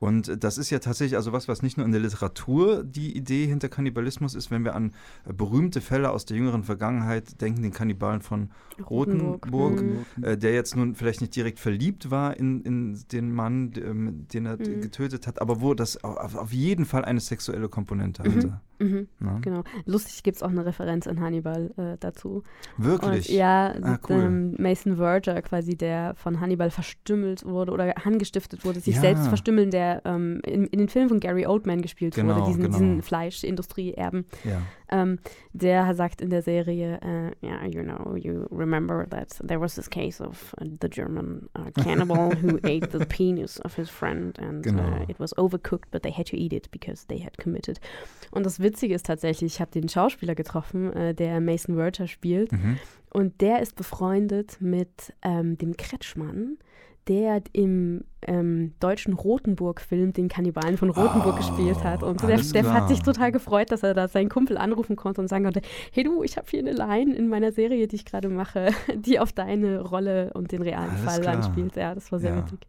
Und das ist ja tatsächlich, also was, was nicht nur in der Literatur die Idee hinter Kannibalismus ist, wenn wir an berühmte Fälle aus der jüngeren Vergangenheit denken, den Kannibalen von Rotenburg. Rotenburg, Mhm. äh, der jetzt nun vielleicht nicht direkt verliebt war in, in den Mann, ähm, den er Mhm. getötet hat, aber wo das au- auf, auf jeden Fall eine sexuelle Komponente Mhm. hatte. Mhm, Ne? genau. Lustig gibt es auch eine Referenz in Hannibal äh, dazu. Wirklich? Und ja, Ah, cool. ähm, Mason Verger quasi, der von Hannibal verstümmelt wurde oder angestiftet wurde, sich Ja. selbst verstümmeln, der ähm, in, in den Filmen von Gary Oldman gespielt Genau, wurde, diesen, genau. diesen Fleischindustrie-Erben. ja. Ähm, der sagt in der Serie, äh, yeah, you know, you remember that there was this case of uh, the German uh, cannibal [laughs] who ate the penis of his friend and Genau. uh, it was overcooked, but they had to eat it because they had committed. Und das Witzige ist tatsächlich, ich habe den Schauspieler getroffen, äh, der Mason Verger spielt Mhm. und der ist befreundet mit ähm, dem Kretschmann, der im ähm, deutschen Rotenburg-Film den Kannibalen von Rotenburg Oh, gespielt hat. Und der, klar. hat sich total gefreut, dass er da seinen Kumpel anrufen konnte und sagen konnte, hey du, ich habe hier eine Line in meiner Serie, die ich gerade mache, [laughs] die auf deine Rolle und den realen Alles Fall klar. anspielt. Ja, das war sehr Ja. witzig.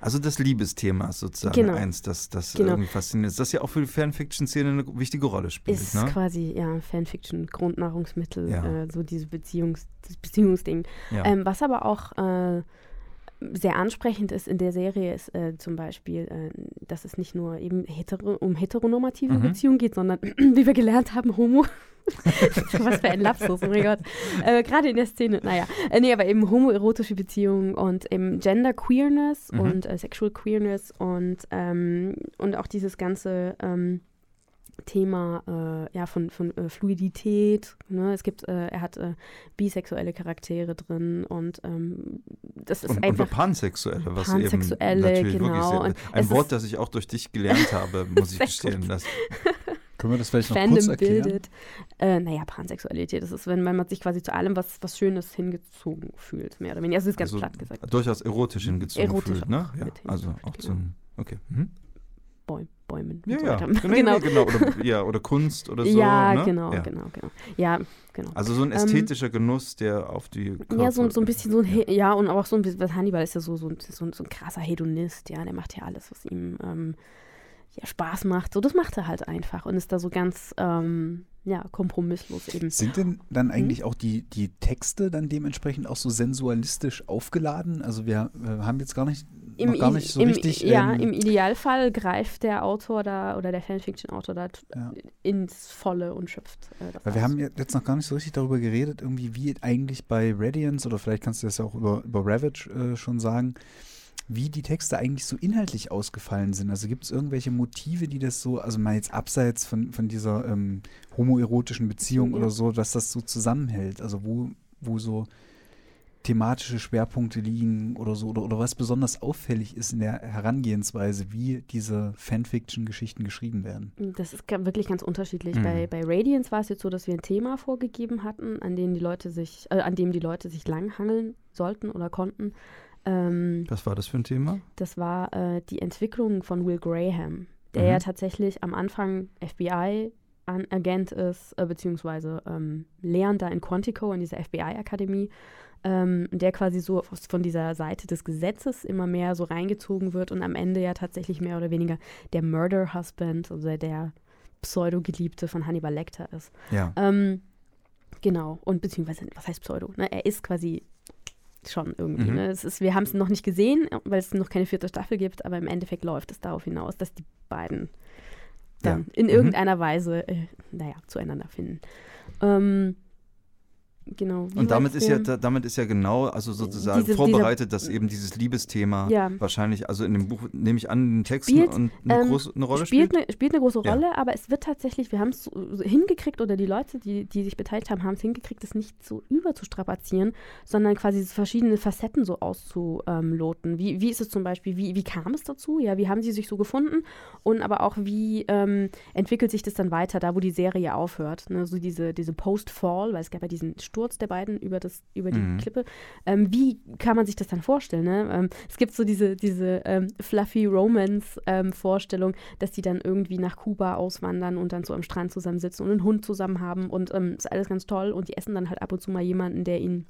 Also das Liebesthema ist sozusagen Genau. eins, das, das Genau. irgendwie fasziniert ist, das ja auch für die Fanfiction-Szene eine wichtige Rolle spielt. Ist ne? quasi, ja, Fanfiction, Grundnahrungsmittel, Ja. äh, so diese Beziehungs, das Beziehungsding. Ja. Ähm, was aber auch äh, sehr ansprechend ist in der Serie, ist äh, zum Beispiel, äh, dass es nicht nur eben hetero, um heteronormative Mhm. Beziehungen geht, sondern, [clears throat] wie wir gelernt haben, homo. [laughs] Was für ein Lapsus, oh mein Gott. Äh, Gerade in der Szene, naja. Äh, nee, aber eben homoerotische Beziehungen und eben Gender Queerness Mhm. und äh, Sexual Queerness und, ähm, und auch dieses ganze ähm, Thema äh, ja, von, von äh, Fluidität. Ne? Es gibt, äh, er hat äh, bisexuelle Charaktere drin und ähm, das ist und, und einfach. Pansexuelle, was Pansexuelle, eben natürlich genau. wirklich sehr, Und ein es Wort, das ich auch durch dich gelernt habe, [laughs] muss ich gestehen. Das, [laughs] Können wir das vielleicht noch kurz Fandom erklären? bildet. Äh, naja, Pansexualität, das ist, wenn, wenn man sich quasi zu allem was, was Schönes hingezogen fühlt, mehr oder weniger. Also, das ist ganz also platt gesagt. durchaus erotisch hingezogen Erotisch fühlt, ne? Ja, also auch Genau. zum, okay. Mhm. Bäum, Bäumen. Ja, so ja, genau, [laughs] genau. genau. Oder, ja, oder Kunst oder so. ja, ne? genau, ja. genau, genau. Ja, genau. Also so ein Ähm, ästhetischer Genuss, der auf die Ja, so, Körper- so ein bisschen so ein, He- ja, und auch so ein bisschen, was Hannibal ist ja so, so, ein- so, ein- so ein krasser Hedonist, ja, der macht ja alles, was ihm ähm, ja, Spaß macht. So, das macht er halt einfach und ist da so ganz, ähm, ja, kompromisslos eben. Sind denn dann Mhm. eigentlich auch die, die Texte dann dementsprechend auch so sensualistisch aufgeladen? Also wir äh, haben jetzt gar nicht, noch gar nicht so im, richtig. Ja, ähm, im Idealfall greift der Autor da oder der Fanfiction-Autor da Ja. ins Volle und schöpft. Äh, Weil wir haben jetzt noch gar nicht so richtig darüber geredet, irgendwie wie eigentlich bei Radiance oder vielleicht kannst du das ja auch über, über Ravage äh, schon sagen, wie die Texte eigentlich so inhaltlich ausgefallen sind. Also gibt es irgendwelche Motive, die das so, also mal jetzt abseits von, von dieser ähm, homoerotischen Beziehung Ja. oder so, dass das so zusammenhält? Also wo, wo so thematische Schwerpunkte liegen oder so, oder, oder was besonders auffällig ist in der Herangehensweise, wie diese Fanfiction-Geschichten geschrieben werden. Das ist wirklich ganz unterschiedlich. Mhm. Bei, bei Radiance war es jetzt so, dass wir ein Thema vorgegeben hatten, an dem die Leute sich, äh, an dem die Leute sich langhangeln sollten oder konnten. Ähm, Was war das für ein Thema? das war äh, die Entwicklung von Will Graham, der Mhm. ja tatsächlich am Anfang FBI-Agent ist, äh, beziehungsweise ähm, Lehrender in Quantico, in dieser FBI-Akademie, ähm, der quasi so von dieser Seite des Gesetzes immer mehr so reingezogen wird und am Ende ja tatsächlich mehr oder weniger der Murder-Husband, also der Pseudo-Geliebte von Hannibal Lecter ist. Ja. Ähm, genau, und beziehungsweise, was heißt Pseudo? Ne? Er ist quasi schon irgendwie. Mhm. Ne? Es ist, wir haben es noch nicht gesehen, weil es noch keine vierte Staffel gibt, aber im Endeffekt läuft es darauf hinaus, dass die beiden dann Ja. in Mhm. irgendeiner Weise, äh, naja, zueinander finden. Ähm, genau. Wie Und damit ist ja, damit ist ja genau, also sozusagen Diese- vorbereitet, dass eben dieses Liebesthema Ja. wahrscheinlich, also in dem Buch nehme ich an, in den Texten Spielt, und eine, ähm, große, eine Rolle spielt. spielt, eine, spielt eine große Ja. Rolle, aber es wird tatsächlich, wir haben es so, hingekriegt oder die Leute, die, die sich beteiligt haben, haben es hingekriegt, es nicht so überzustrapazieren, sondern quasi verschiedene Facetten so auszuloten. Wie, wie ist es zum Beispiel, wie, wie kam es dazu? Ja, wie haben sie sich so gefunden? Und aber auch, wie ähm, entwickelt sich das dann weiter, da wo die Serie aufhört? Ne? So diese, diese Post-Fall, weil es gab ja diesen Sturz der beiden über, das, über die Mhm. Klippe. Ähm, wie kann man sich das dann vorstellen? Ne? Ähm, es gibt so diese, diese ähm, fluffy Romance-Vorstellung, dass die dann irgendwie nach Kuba auswandern und dann so am Strand zusammensitzen und einen Hund zusammen haben und ähm, ist alles ganz toll und die essen dann halt ab und zu mal jemanden, der ihnen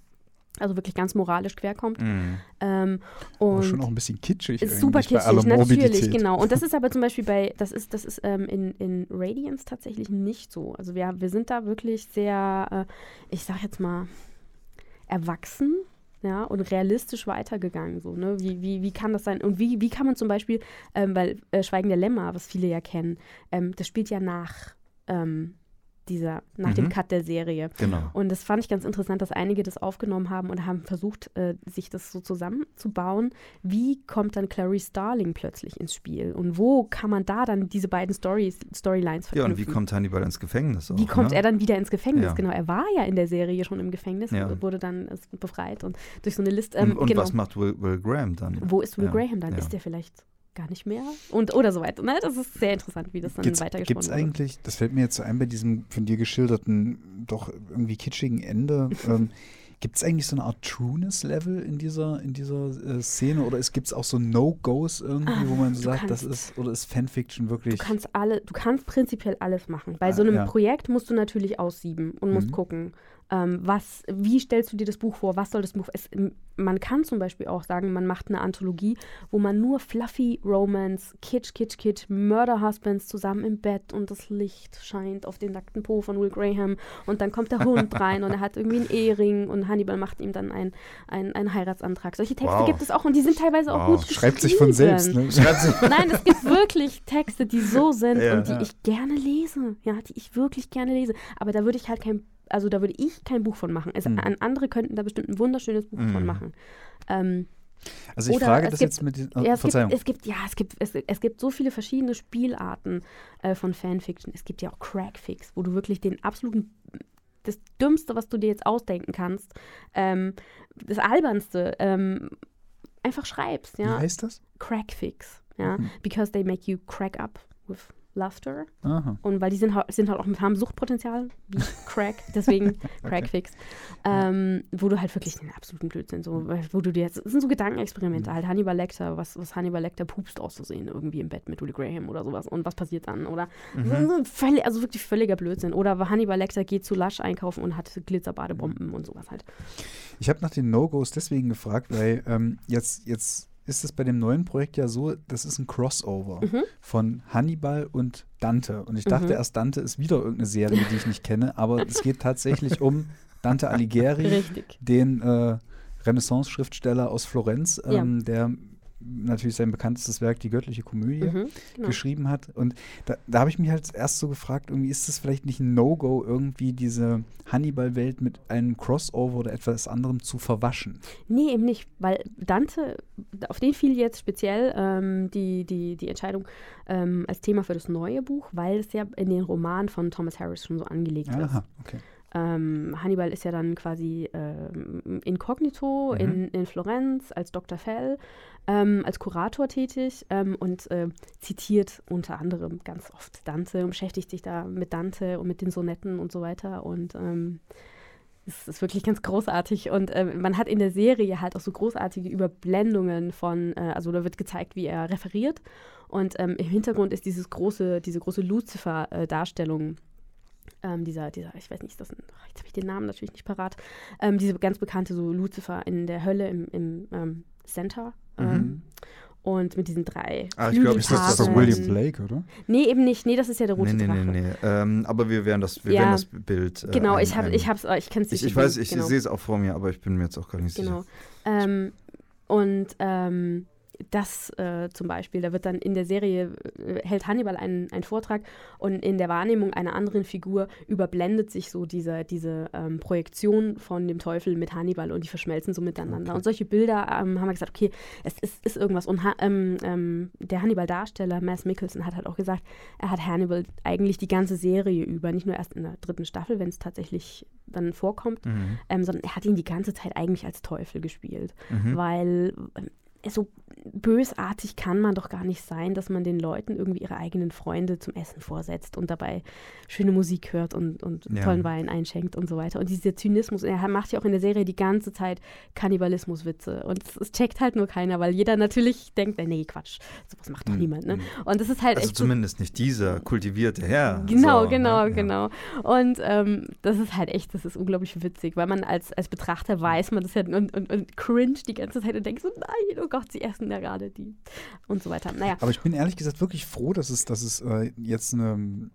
also wirklich ganz moralisch querkommt. Mhm. Ähm, Aber und schon auch ein bisschen kitschig. ist super kitschig, natürlich, genau. Und das [laughs] ist aber zum Beispiel bei, das ist, das ist ähm, in, in Radiance tatsächlich nicht so. Also wir, wir sind da wirklich sehr, äh, ich sag jetzt mal, erwachsen. Ja, und realistisch weitergegangen. So, ne? wie, wie, wie kann das sein? Und wie, wie kann man zum Beispiel, ähm, weil äh, Schweigen der Lämmer, was viele ja kennen, ähm, das spielt ja nach ähm, dieser, nach dem Mhm. Cut der Serie. Genau. Und das fand ich ganz interessant, dass einige das aufgenommen haben und haben versucht, äh, sich das so zusammenzubauen. Wie kommt dann Clarice Starling plötzlich ins Spiel? Und wo kann man da dann diese beiden Stories, Storylines Ja, verknüpfen? und wie kommt Hannibal ins Gefängnis? Auch, Wie kommt ne? er dann wieder ins Gefängnis? Ja. Genau, er war ja in der Serie schon im Gefängnis, Ja. wurde dann befreit und durch so eine Liste. Ähm, Und, und genau. was macht Will, Will Graham dann? Wo ist Will Ja, Graham dann? ja. Ist der vielleicht gar nicht mehr? Und oder so weiter. Ne? Das ist sehr interessant, wie das dann Gibt weitergesponnen es wurde. eigentlich, das fällt mir jetzt so ein bei diesem von dir geschilderten, doch irgendwie kitschigen Ende, ähm, [laughs] gibt es eigentlich so eine Art Trueness-Level in dieser, in dieser äh, Szene oder gibt es auch so No-Gos irgendwie, wo man Ah, du sagt, das kannst- ist, oder ist Fanfiction wirklich. Du kannst alle, du kannst prinzipiell alles machen. Bei Ah, so einem ja. Projekt musst du natürlich aussieben und musst Mhm. gucken, ähm, was, wie stellst du dir das Buch vor, was soll das Buch. Es, man kann zum Beispiel auch sagen, man macht eine Anthologie, wo man nur fluffy Romance, Kitsch, Kitsch, Kitsch, Murder Husbands zusammen im Bett und das Licht scheint auf den nackten Po von Will Graham und dann kommt der Hund [laughs] rein und er hat irgendwie einen Ehering und Hannibal macht ihm dann einen einen Heiratsantrag. Solche Texte Wow. gibt es auch und die sind teilweise auch Wow. gut Schreibt sich von geschrieben. selbst, ne? [laughs] Nein, es gibt wirklich Texte, die so sind Ja. und die Ja. ich gerne lese. Ja, die ich wirklich gerne lese. Aber da würde ich halt kein, also da würde ich kein Buch von machen. Es, Mhm. an Andere könnten da bestimmt ein wunderschönes Buch von Mhm. machen. Ähm, Also ich frage das gibt- jetzt mit oh, ja, es gibt, Verzeihung. es gibt, ja, es gibt, es, es gibt so viele verschiedene Spielarten äh, von Fanfiction. Es gibt ja auch Crackfix, wo du wirklich den absoluten, das Dümmste, was du dir jetzt ausdenken kannst, ähm, das Albernste, ähm, einfach schreibst, Wie ja. heißt das? Crackfix, ja. Mhm. Because they make you crack up with laughter. Aha. Und weil die sind, sind halt auch, haben Suchtpotenzial, wie [laughs] Crack, deswegen Crackfix. Ähm, wo du halt wirklich den absoluten Blödsinn, so, wo du dir, das sind so Gedankenexperimente, Mhm. halt Hannibal Lecter, was, was Hannibal Lecter pupst auszusehen, irgendwie im Bett mit Will Graham oder sowas. Und was passiert dann? Oder Mhm. völlig, also wirklich völliger Blödsinn. Oder Hannibal Lecter geht zu Lush einkaufen und hat Glitzerbadebomben und sowas halt. Ich habe nach den No-Gos deswegen gefragt, weil ähm, jetzt, jetzt ist es bei dem neuen Projekt ja so, das ist ein Crossover Mhm. von Hannibal und Dante. Und ich dachte Mhm. erst, Dante ist wieder irgendeine Serie, die ich nicht kenne, aber es geht tatsächlich um Dante Alighieri, [laughs] Richtig. den äh, Renaissance-Schriftsteller aus Florenz, Ja. ähm, der natürlich sein bekanntestes Werk, die göttliche Komödie, Mhm, genau. geschrieben hat. Und da, da habe ich mich halt erst so gefragt, irgendwie ist es vielleicht nicht ein No-Go, irgendwie diese Hannibal-Welt mit einem Crossover oder etwas anderem zu verwaschen. Nee, eben nicht, weil Dante, auf den fiel jetzt speziell ähm, die, die, die Entscheidung ähm, als Thema für das neue Buch, weil es ja in den Roman von Thomas Harris schon so angelegt ist. Aha, okay. Ähm, Hannibal ist ja dann quasi ähm, inkognito Mhm. in, in Florenz als Dr. Fell, ähm, als Kurator tätig ähm, und äh, zitiert unter anderem ganz oft Dante und beschäftigt sich da mit Dante und mit den Sonetten und so weiter. Und ähm, es ist wirklich ganz großartig. Und ähm, man hat in der Serie halt auch so großartige Überblendungen von, äh, also da wird gezeigt, wie er referiert. Und ähm, im Hintergrund ist dieses große, diese große Lucifer-Darstellung ähm, dieser, dieser, ich weiß nicht, das jetzt habe ich den Namen natürlich nicht parat, ähm, diese ganz bekannte so Lucifer in der Hölle im, im ähm, Center. Ähm, Und mit diesen drei Ah, ich glaub, ich weiß, Das ist das doch William Blake, oder? Nee, eben nicht. Nee, das ist ja der rote Nee, nee, Drache. nee, nee. Ähm, aber wir werden das, wir Ja. werden das Bild. äh, Genau, ein- ich habe ich hab's, ich kenne es Ich, nicht. ich weiß, ich genau. sehe es auch vor mir, aber ich bin mir jetzt auch gar nicht Genau. sicher. Ähm, und ähm, das äh, zum Beispiel, da wird dann in der Serie, äh, hält Hannibal einen, einen Vortrag und in der Wahrnehmung einer anderen Figur überblendet sich so diese, diese ähm, Projektion von dem Teufel mit Hannibal und die verschmelzen so miteinander. Okay. Und solche Bilder ähm, haben wir gesagt, okay, es ist, ist irgendwas. Und ha ähm, ähm, der Hannibal-Darsteller, Mass Mikkelsen, hat halt auch gesagt, er hat Hannibal eigentlich die ganze Serie über, nicht nur erst in der dritten Staffel, wenn es tatsächlich dann vorkommt, Mhm. ähm, sondern er hat ihn die ganze Zeit eigentlich als Teufel gespielt Mhm. weil so bösartig kann man doch gar nicht sein, dass man den Leuten irgendwie ihre eigenen Freunde zum Essen vorsetzt und dabei schöne Musik hört und, und Ja. tollen Wein einschenkt und so weiter. Und dieser Zynismus, er macht ja auch in der Serie die ganze Zeit Kannibalismuswitze. Und es, es checkt halt nur keiner, weil jeder natürlich denkt, äh, nee, Quatsch, sowas macht doch Mhm. niemand. Ne? Und das ist halt Also echt so zumindest nicht dieser kultivierte Herr. [laughs] Genau, so, genau, ne? Ja. genau. Und ähm, das ist halt echt, das ist unglaublich witzig, weil man als, als Betrachter weiß man das ja und, und, und cringe die ganze Zeit und denkt so, nein, oh Gott, sie essen ja gerade die und so weiter. Naja, Aber ich bin ehrlich gesagt wirklich froh, dass es, dass es äh, jetzt eine,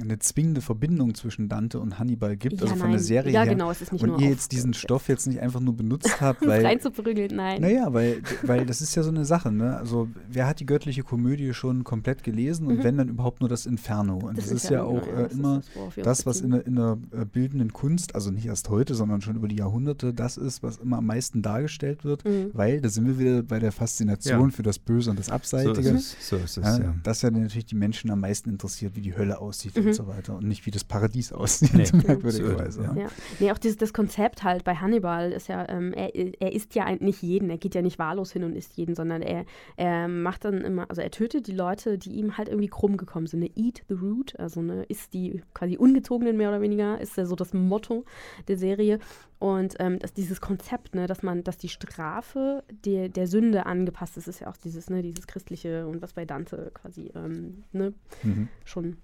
eine zwingende Verbindung zwischen Dante und Hannibal gibt, ja, also von nein. der Serie Ja, her. genau, es ist nicht und nur ihr jetzt diesen Stoff jetzt nicht einfach nur benutzt [laughs] habt, weil. reinzuprügeln, nein. Naja, weil, weil das ist ja so eine Sache, ne? Also, wer hat die göttliche Komödie schon komplett gelesen und Mhm. wenn dann überhaupt nur das Inferno? Und das, ist ja Inferno, auch äh, das immer das, das, was in der, in der äh, bildenden Kunst, also nicht erst heute, sondern schon über die Jahrhunderte, das ist, was immer am meisten dargestellt wird, Mhm. weil da sind wir wieder bei der Faszination Ja. für das Böse und das So Abseitige. ist es. So ist es Ja, ja. Das ja natürlich die Menschen am meisten interessiert, wie die Hölle aussieht Mhm. Und so weiter und nicht wie das Paradies [laughs] aussieht, Nee. merkwürdigerweise. Ja. Ja. Nee, auch dieses das Konzept halt bei Hannibal ist ja, ähm, er, er isst ja nicht jeden, er geht ja nicht wahllos hin und isst jeden, sondern er, er macht dann immer, also er tötet die Leute, die ihm halt irgendwie krumm gekommen sind. Ne? Eat the root, also ne, isst die quasi Ungezogenen mehr oder weniger, ist ja so das Motto der Serie. Und ähm, dass dieses Konzept, ne, dass man, dass die Strafe der, der Sünde angepasst ist, ist ja auch dieses, ne, dieses christliche und was bei Dante quasi ähm, ne, Mhm. schon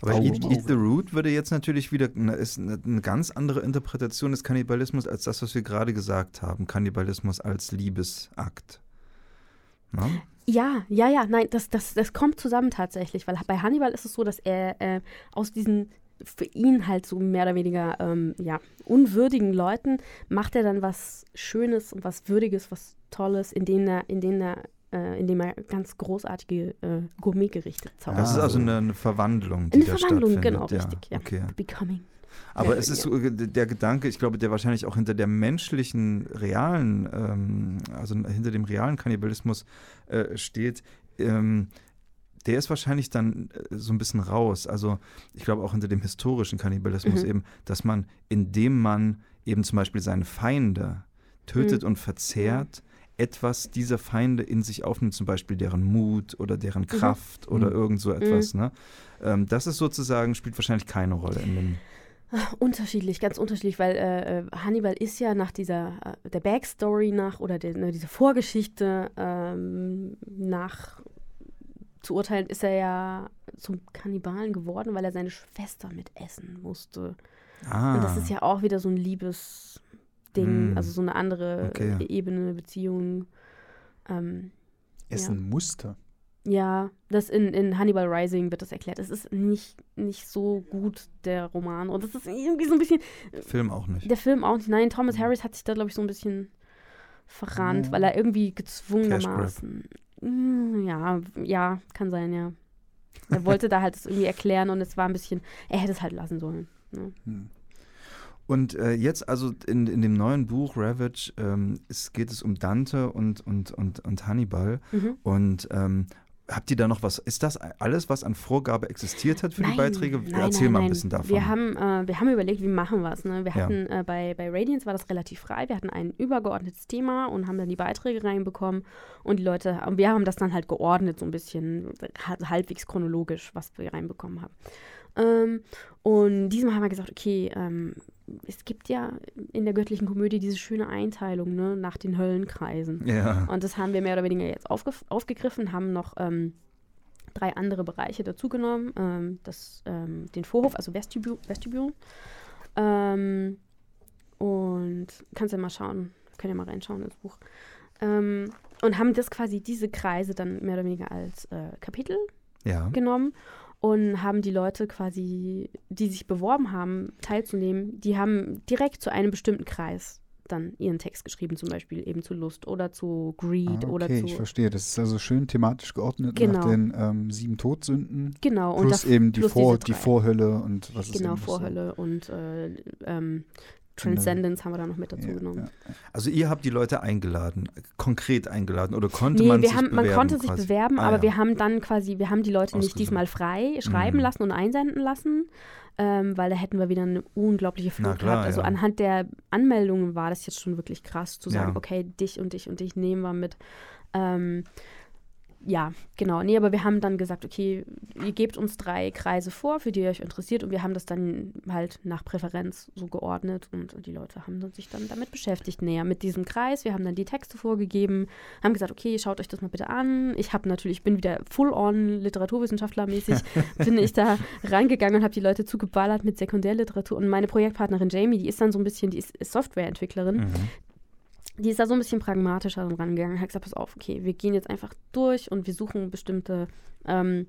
Aber Auge Eat, Eat the Root würde jetzt natürlich wieder, ist eine, eine ganz andere Interpretation des Kannibalismus als das, was wir gerade gesagt haben. Kannibalismus als Liebesakt. Na? Ja, ja, ja, nein, das, das, das kommt zusammen tatsächlich, weil bei Hannibal ist es so, dass er äh, aus diesen für ihn halt so mehr oder weniger ähm, ja, unwürdigen Leuten macht er dann was Schönes und was Würdiges, was Tolles, in denen er, in denen er, äh, indem er ganz großartige äh, Gourmetgerichte zaubert. Das ist Ah. also eine, eine Verwandlung, die Eine da Verwandlung, stattfindet. genau, ja. richtig, ja. Okay. Becoming. Aber Ja, es ist ja. so, äh, der Gedanke, ich glaube, der wahrscheinlich auch hinter der menschlichen, realen, ähm, also hinter dem realen Kannibalismus äh, steht, ähm, der ist wahrscheinlich dann äh, so ein bisschen raus. Also ich glaube auch hinter dem historischen Kannibalismus Mhm. eben, dass man, indem man eben zum Beispiel seine Feinde tötet Mhm. und verzehrt, etwas dieser Feinde in sich aufnimmt, zum Beispiel deren Mut oder deren Kraft oder Mhm. irgend so etwas. Ne? Ähm, das ist sozusagen, spielt wahrscheinlich keine Rolle in dem Unterschiedlich, ganz unterschiedlich, weil äh, äh, Hannibal ist ja nach dieser, äh, der Backstory nach oder der, ne, diese Vorgeschichte ähm, nach zu urteilen, ist er ja zum Kannibalen geworden, weil er seine Schwester mit essen musste. Ah. Und das ist ja auch wieder so ein Liebesding, Mm. also so eine andere Okay. äh, Ebene, Beziehung. Ähm, Essen musste. ja, das in, in Hannibal Rising wird das erklärt. Es ist nicht, nicht so gut, der Roman. Und das ist irgendwie so ein bisschen, Film auch nicht. der Film auch nicht. Nein, Thomas Harris hat sich da, glaube ich, so ein bisschen verrannt, Ja. weil er irgendwie gezwungenermaßen. Mm, Ja, ja, kann sein, ja. Er wollte da halt das irgendwie erklären und es war ein bisschen, er hätte es halt lassen sollen. Ne? Hm. Und äh, jetzt also in, in dem neuen Buch Ravage ähm, es, geht es um Dante und, und, und, und Hannibal. Mhm. Und ähm, habt ihr da noch was? Ist das alles, was an Vorgabe existiert hat für die Beiträge? Nein, Erzähl nein, mal ein nein. bisschen davon. Wir haben, äh, wir haben überlegt, wie machen wir es. Ne? Wir Ja. hatten äh, bei, bei Radiance war das relativ frei. Wir hatten ein übergeordnetes Thema und haben dann die Beiträge reinbekommen. Und die Leute, wir haben das dann halt geordnet, so ein bisschen ha- halbwegs chronologisch, was wir reinbekommen haben. Ähm, und diesmal haben wir gesagt, okay, ähm, es gibt ja in der göttlichen Komödie diese schöne Einteilung ne, nach den Höllenkreisen. ja. Und das haben wir mehr oder weniger jetzt aufgef aufgegriffen, haben noch ähm, drei andere Bereiche dazugenommen. Ähm, das, ähm, den Vorhof, also Vestibül. Vestibül. Ähm, und kannst ja mal schauen, könnt ihr mal reinschauen ins Buch. Ähm, und haben das quasi, diese Kreise dann mehr oder weniger als äh, Kapitel ja. genommen und haben die Leute quasi, die sich beworben haben, teilzunehmen, die haben direkt zu einem bestimmten Kreis dann ihren Text geschrieben, zum Beispiel eben zu Lust oder zu Greed Ah, oder okay, zu. ich verstehe. Das ist also schön thematisch geordnet nach Genau. den ähm, sieben Todsünden. Genau, und Plus das, eben die, plus Vor, die. Vorhölle und was Genau, eben noch so- Vorhölle und äh, ähm, Transcendence haben wir da noch mit dazu Ja, genommen. ja. Also ihr habt die Leute eingeladen, konkret eingeladen oder konnte Nee, man wir sich haben, bewerben? man konnte sich quasi? bewerben, Ah, aber ja. wir haben dann quasi, wir haben die Leute nicht diesmal frei schreiben Mhm. lassen und einsenden lassen, ähm, weil da hätten wir wieder eine unglaubliche Flut klar, gehabt. Also anhand der Anmeldungen war das jetzt schon wirklich krass zu sagen, okay, dich und dich und dich nehmen wir mit. Ähm, ja, genau. Nee, aber wir haben dann gesagt, okay, ihr gebt uns drei Kreise vor, für die ihr euch interessiert und wir haben das dann halt nach Präferenz so geordnet und die Leute haben dann sich dann damit beschäftigt näher mit diesem Kreis. Wir haben dann die Texte vorgegeben, haben gesagt, okay, schaut euch das mal bitte an. Ich habe natürlich, ich bin wieder full-on Literaturwissenschaftlermäßig, [laughs] bin ich da reingegangen und habe die Leute zugeballert mit Sekundärliteratur und meine Projektpartnerin Jamie, die ist dann so ein bisschen, die ist, ist Softwareentwicklerin, Mhm. Die ist da so ein bisschen pragmatischer dann rangegangen. Hat gesagt, pass auf, okay, wir gehen jetzt einfach durch und wir suchen bestimmte ähm,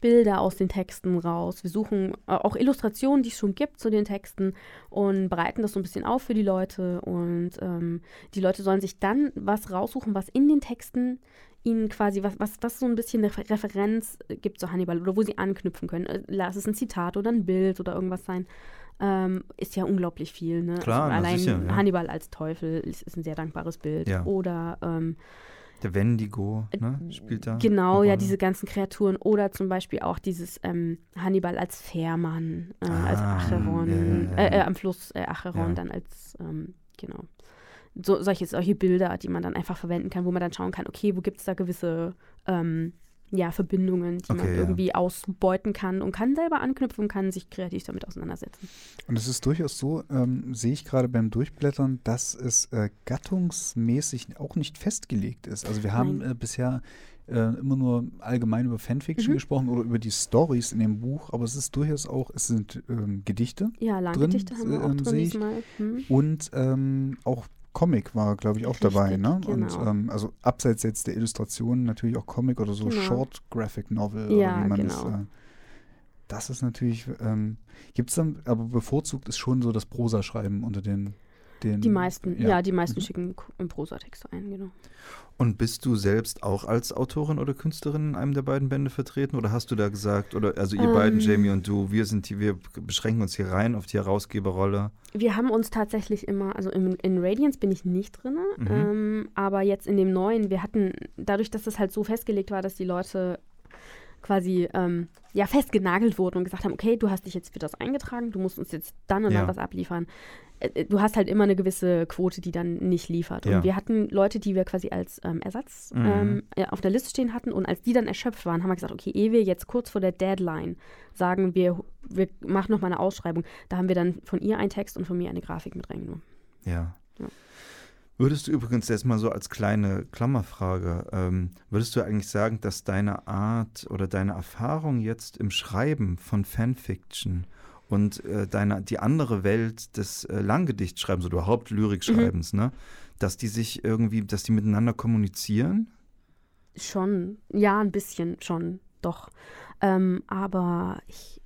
Bilder aus den Texten raus. Wir suchen äh, auch Illustrationen, die es schon gibt zu den Texten und bereiten das so ein bisschen auf für die Leute. Und ähm, die Leute sollen sich dann was raussuchen, was in den Texten ihnen quasi, was, was, was so ein bisschen eine Referenz äh, gibt zu Hannibal oder wo sie anknüpfen können. Äh, Lass es ein Zitat oder ein Bild oder irgendwas sein. Ähm, ist ja unglaublich viel. Ne? Klar, na allein sicher, ja. Hannibal als Teufel ist, ist ein sehr dankbares Bild. Ja. Oder ähm, Der Wendigo ne, spielt da. Genau, ja, diese ganzen Kreaturen. Oder zum Beispiel auch dieses ähm, Hannibal als Fährmann, äh, als Ah, Acheron, ja. Äh, äh, am Fluss äh, Acheron dann als, ähm, genau. So, solche, solche Bilder, die man dann einfach verwenden kann, wo man dann schauen kann, okay, wo gibt es da gewisse ähm, ja, Verbindungen, die man Okay, ja. irgendwie ausbeuten kann und kann selber anknüpfen und kann sich kreativ damit auseinandersetzen. Und es ist durchaus so, ähm, sehe ich gerade beim Durchblättern, dass es äh, gattungsmäßig auch nicht festgelegt ist. Also wir haben äh, bisher äh, immer nur allgemein über Fanfiction Mhm. gesprochen oder über die Stories in dem Buch, aber es ist durchaus auch, es sind ähm, Gedichte Ja, Langgedichte haben wir auch ähm, drin diesmal. Hm. und ähm, auch Comic war, glaube ich, auch dabei. Richtig, Ne? genau. Und ähm, also abseits jetzt der Illustrationen natürlich auch Comic oder so Genau. Short Graphic Novel Ja, oder wie man es. genau. Äh, das ist natürlich, ähm, gibt es dann, aber bevorzugt ist schon so das Prosaschreiben unter den, den Die meisten, ja, die meisten Mhm. schicken im Prosatexte ein, genau. Und bist du selbst auch als Autorin oder Künstlerin in einem der beiden Bände vertreten? Oder hast du da gesagt, oder also ihr beiden, Ähm. Jamie und du, wir sind die, wir beschränken uns hier rein auf die Herausgeberrolle? Wir haben uns tatsächlich immer, also in, in Radiance bin ich nicht drin, Mhm. ähm, aber jetzt in dem neuen, wir hatten, dadurch, dass das halt so festgelegt war, dass die Leute quasi ähm, ja festgenagelt wurden und gesagt haben, okay, du hast dich jetzt für das eingetragen, du musst uns jetzt dann und Ja. dann was abliefern. Äh, äh, Du hast halt immer eine gewisse Quote, die dann nicht liefert. Ja. Und wir hatten Leute, die wir quasi als ähm, Ersatz Mhm. ähm, auf der Liste stehen hatten und als die dann erschöpft waren, haben wir gesagt, okay, ehe wir jetzt kurz vor der Deadline sagen, wir, wir machen noch mal eine Ausschreibung, da haben wir dann von ihr einen Text und von mir eine Grafik mit reingenommen. Ja. Ja. Würdest du übrigens jetzt mal so als kleine Klammerfrage, ähm, würdest du eigentlich sagen, dass deine Art oder deine Erfahrung jetzt im Schreiben von Fanfiction und äh, deine, die andere Welt des äh, Langgedichtschreibens oder überhaupt Lyrikschreibens, Mhm. ne, dass die sich irgendwie, dass die miteinander kommunizieren? Schon, ja, ein bisschen schon, doch. Ähm, aber ich,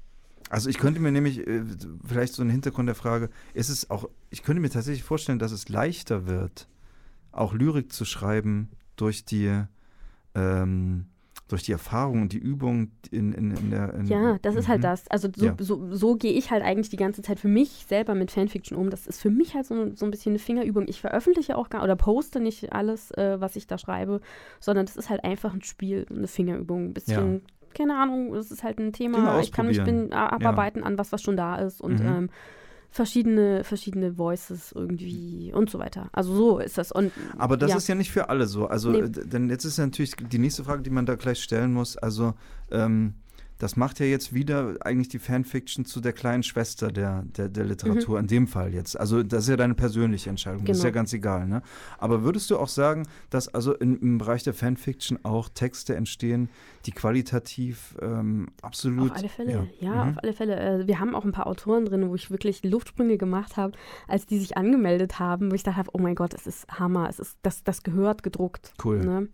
Also ich könnte mir nämlich, äh, vielleicht so ein Hintergrund der Frage, ist es auch, ich könnte mir tatsächlich vorstellen, dass es leichter wird, auch Lyrik zu schreiben durch die, ähm, durch die Erfahrung und die Übung in, in, in der. In, ja, das ist halt Mhm. das. Also so, Ja. so, so gehe ich halt eigentlich die ganze Zeit für mich selber mit Fanfiction um. Das ist für mich halt so, so ein bisschen eine Fingerübung. Ich veröffentliche auch gar oder poste nicht alles, äh, was ich da schreibe, sondern das ist halt einfach ein Spiel, eine Fingerübung. Ein bisschen, keine Ahnung, es ist halt ein Thema. Ich kann mich bin, a- abarbeiten an was, was schon da ist und Mhm. ähm, verschiedene, verschiedene Voices irgendwie und so weiter. Also so ist das. Und Aber das ja. ist ja nicht für alle so. Also, Nee. äh, denn jetzt ist ja natürlich die nächste Frage, die man da gleich stellen muss. Also, ähm, das macht ja jetzt wieder eigentlich die Fanfiction zu der kleinen Schwester der, der, der Literatur, in dem Fall jetzt. Also, das ist ja deine persönliche Entscheidung. Das ist ja Mhm. Genau. ganz egal. Ne? Aber würdest du auch sagen, dass also in, im Bereich der Fanfiction auch Texte entstehen, die qualitativ ähm, absolut. Auf alle Fälle, ja. ja, Mhm. auf alle Fälle. Äh, wir haben auch ein paar Autoren drin, wo ich wirklich Luftsprünge gemacht habe, als die sich angemeldet haben, wo ich dachte, oh mein Gott, es ist Hammer, es ist, das, das gehört gedruckt. Cool. Ne?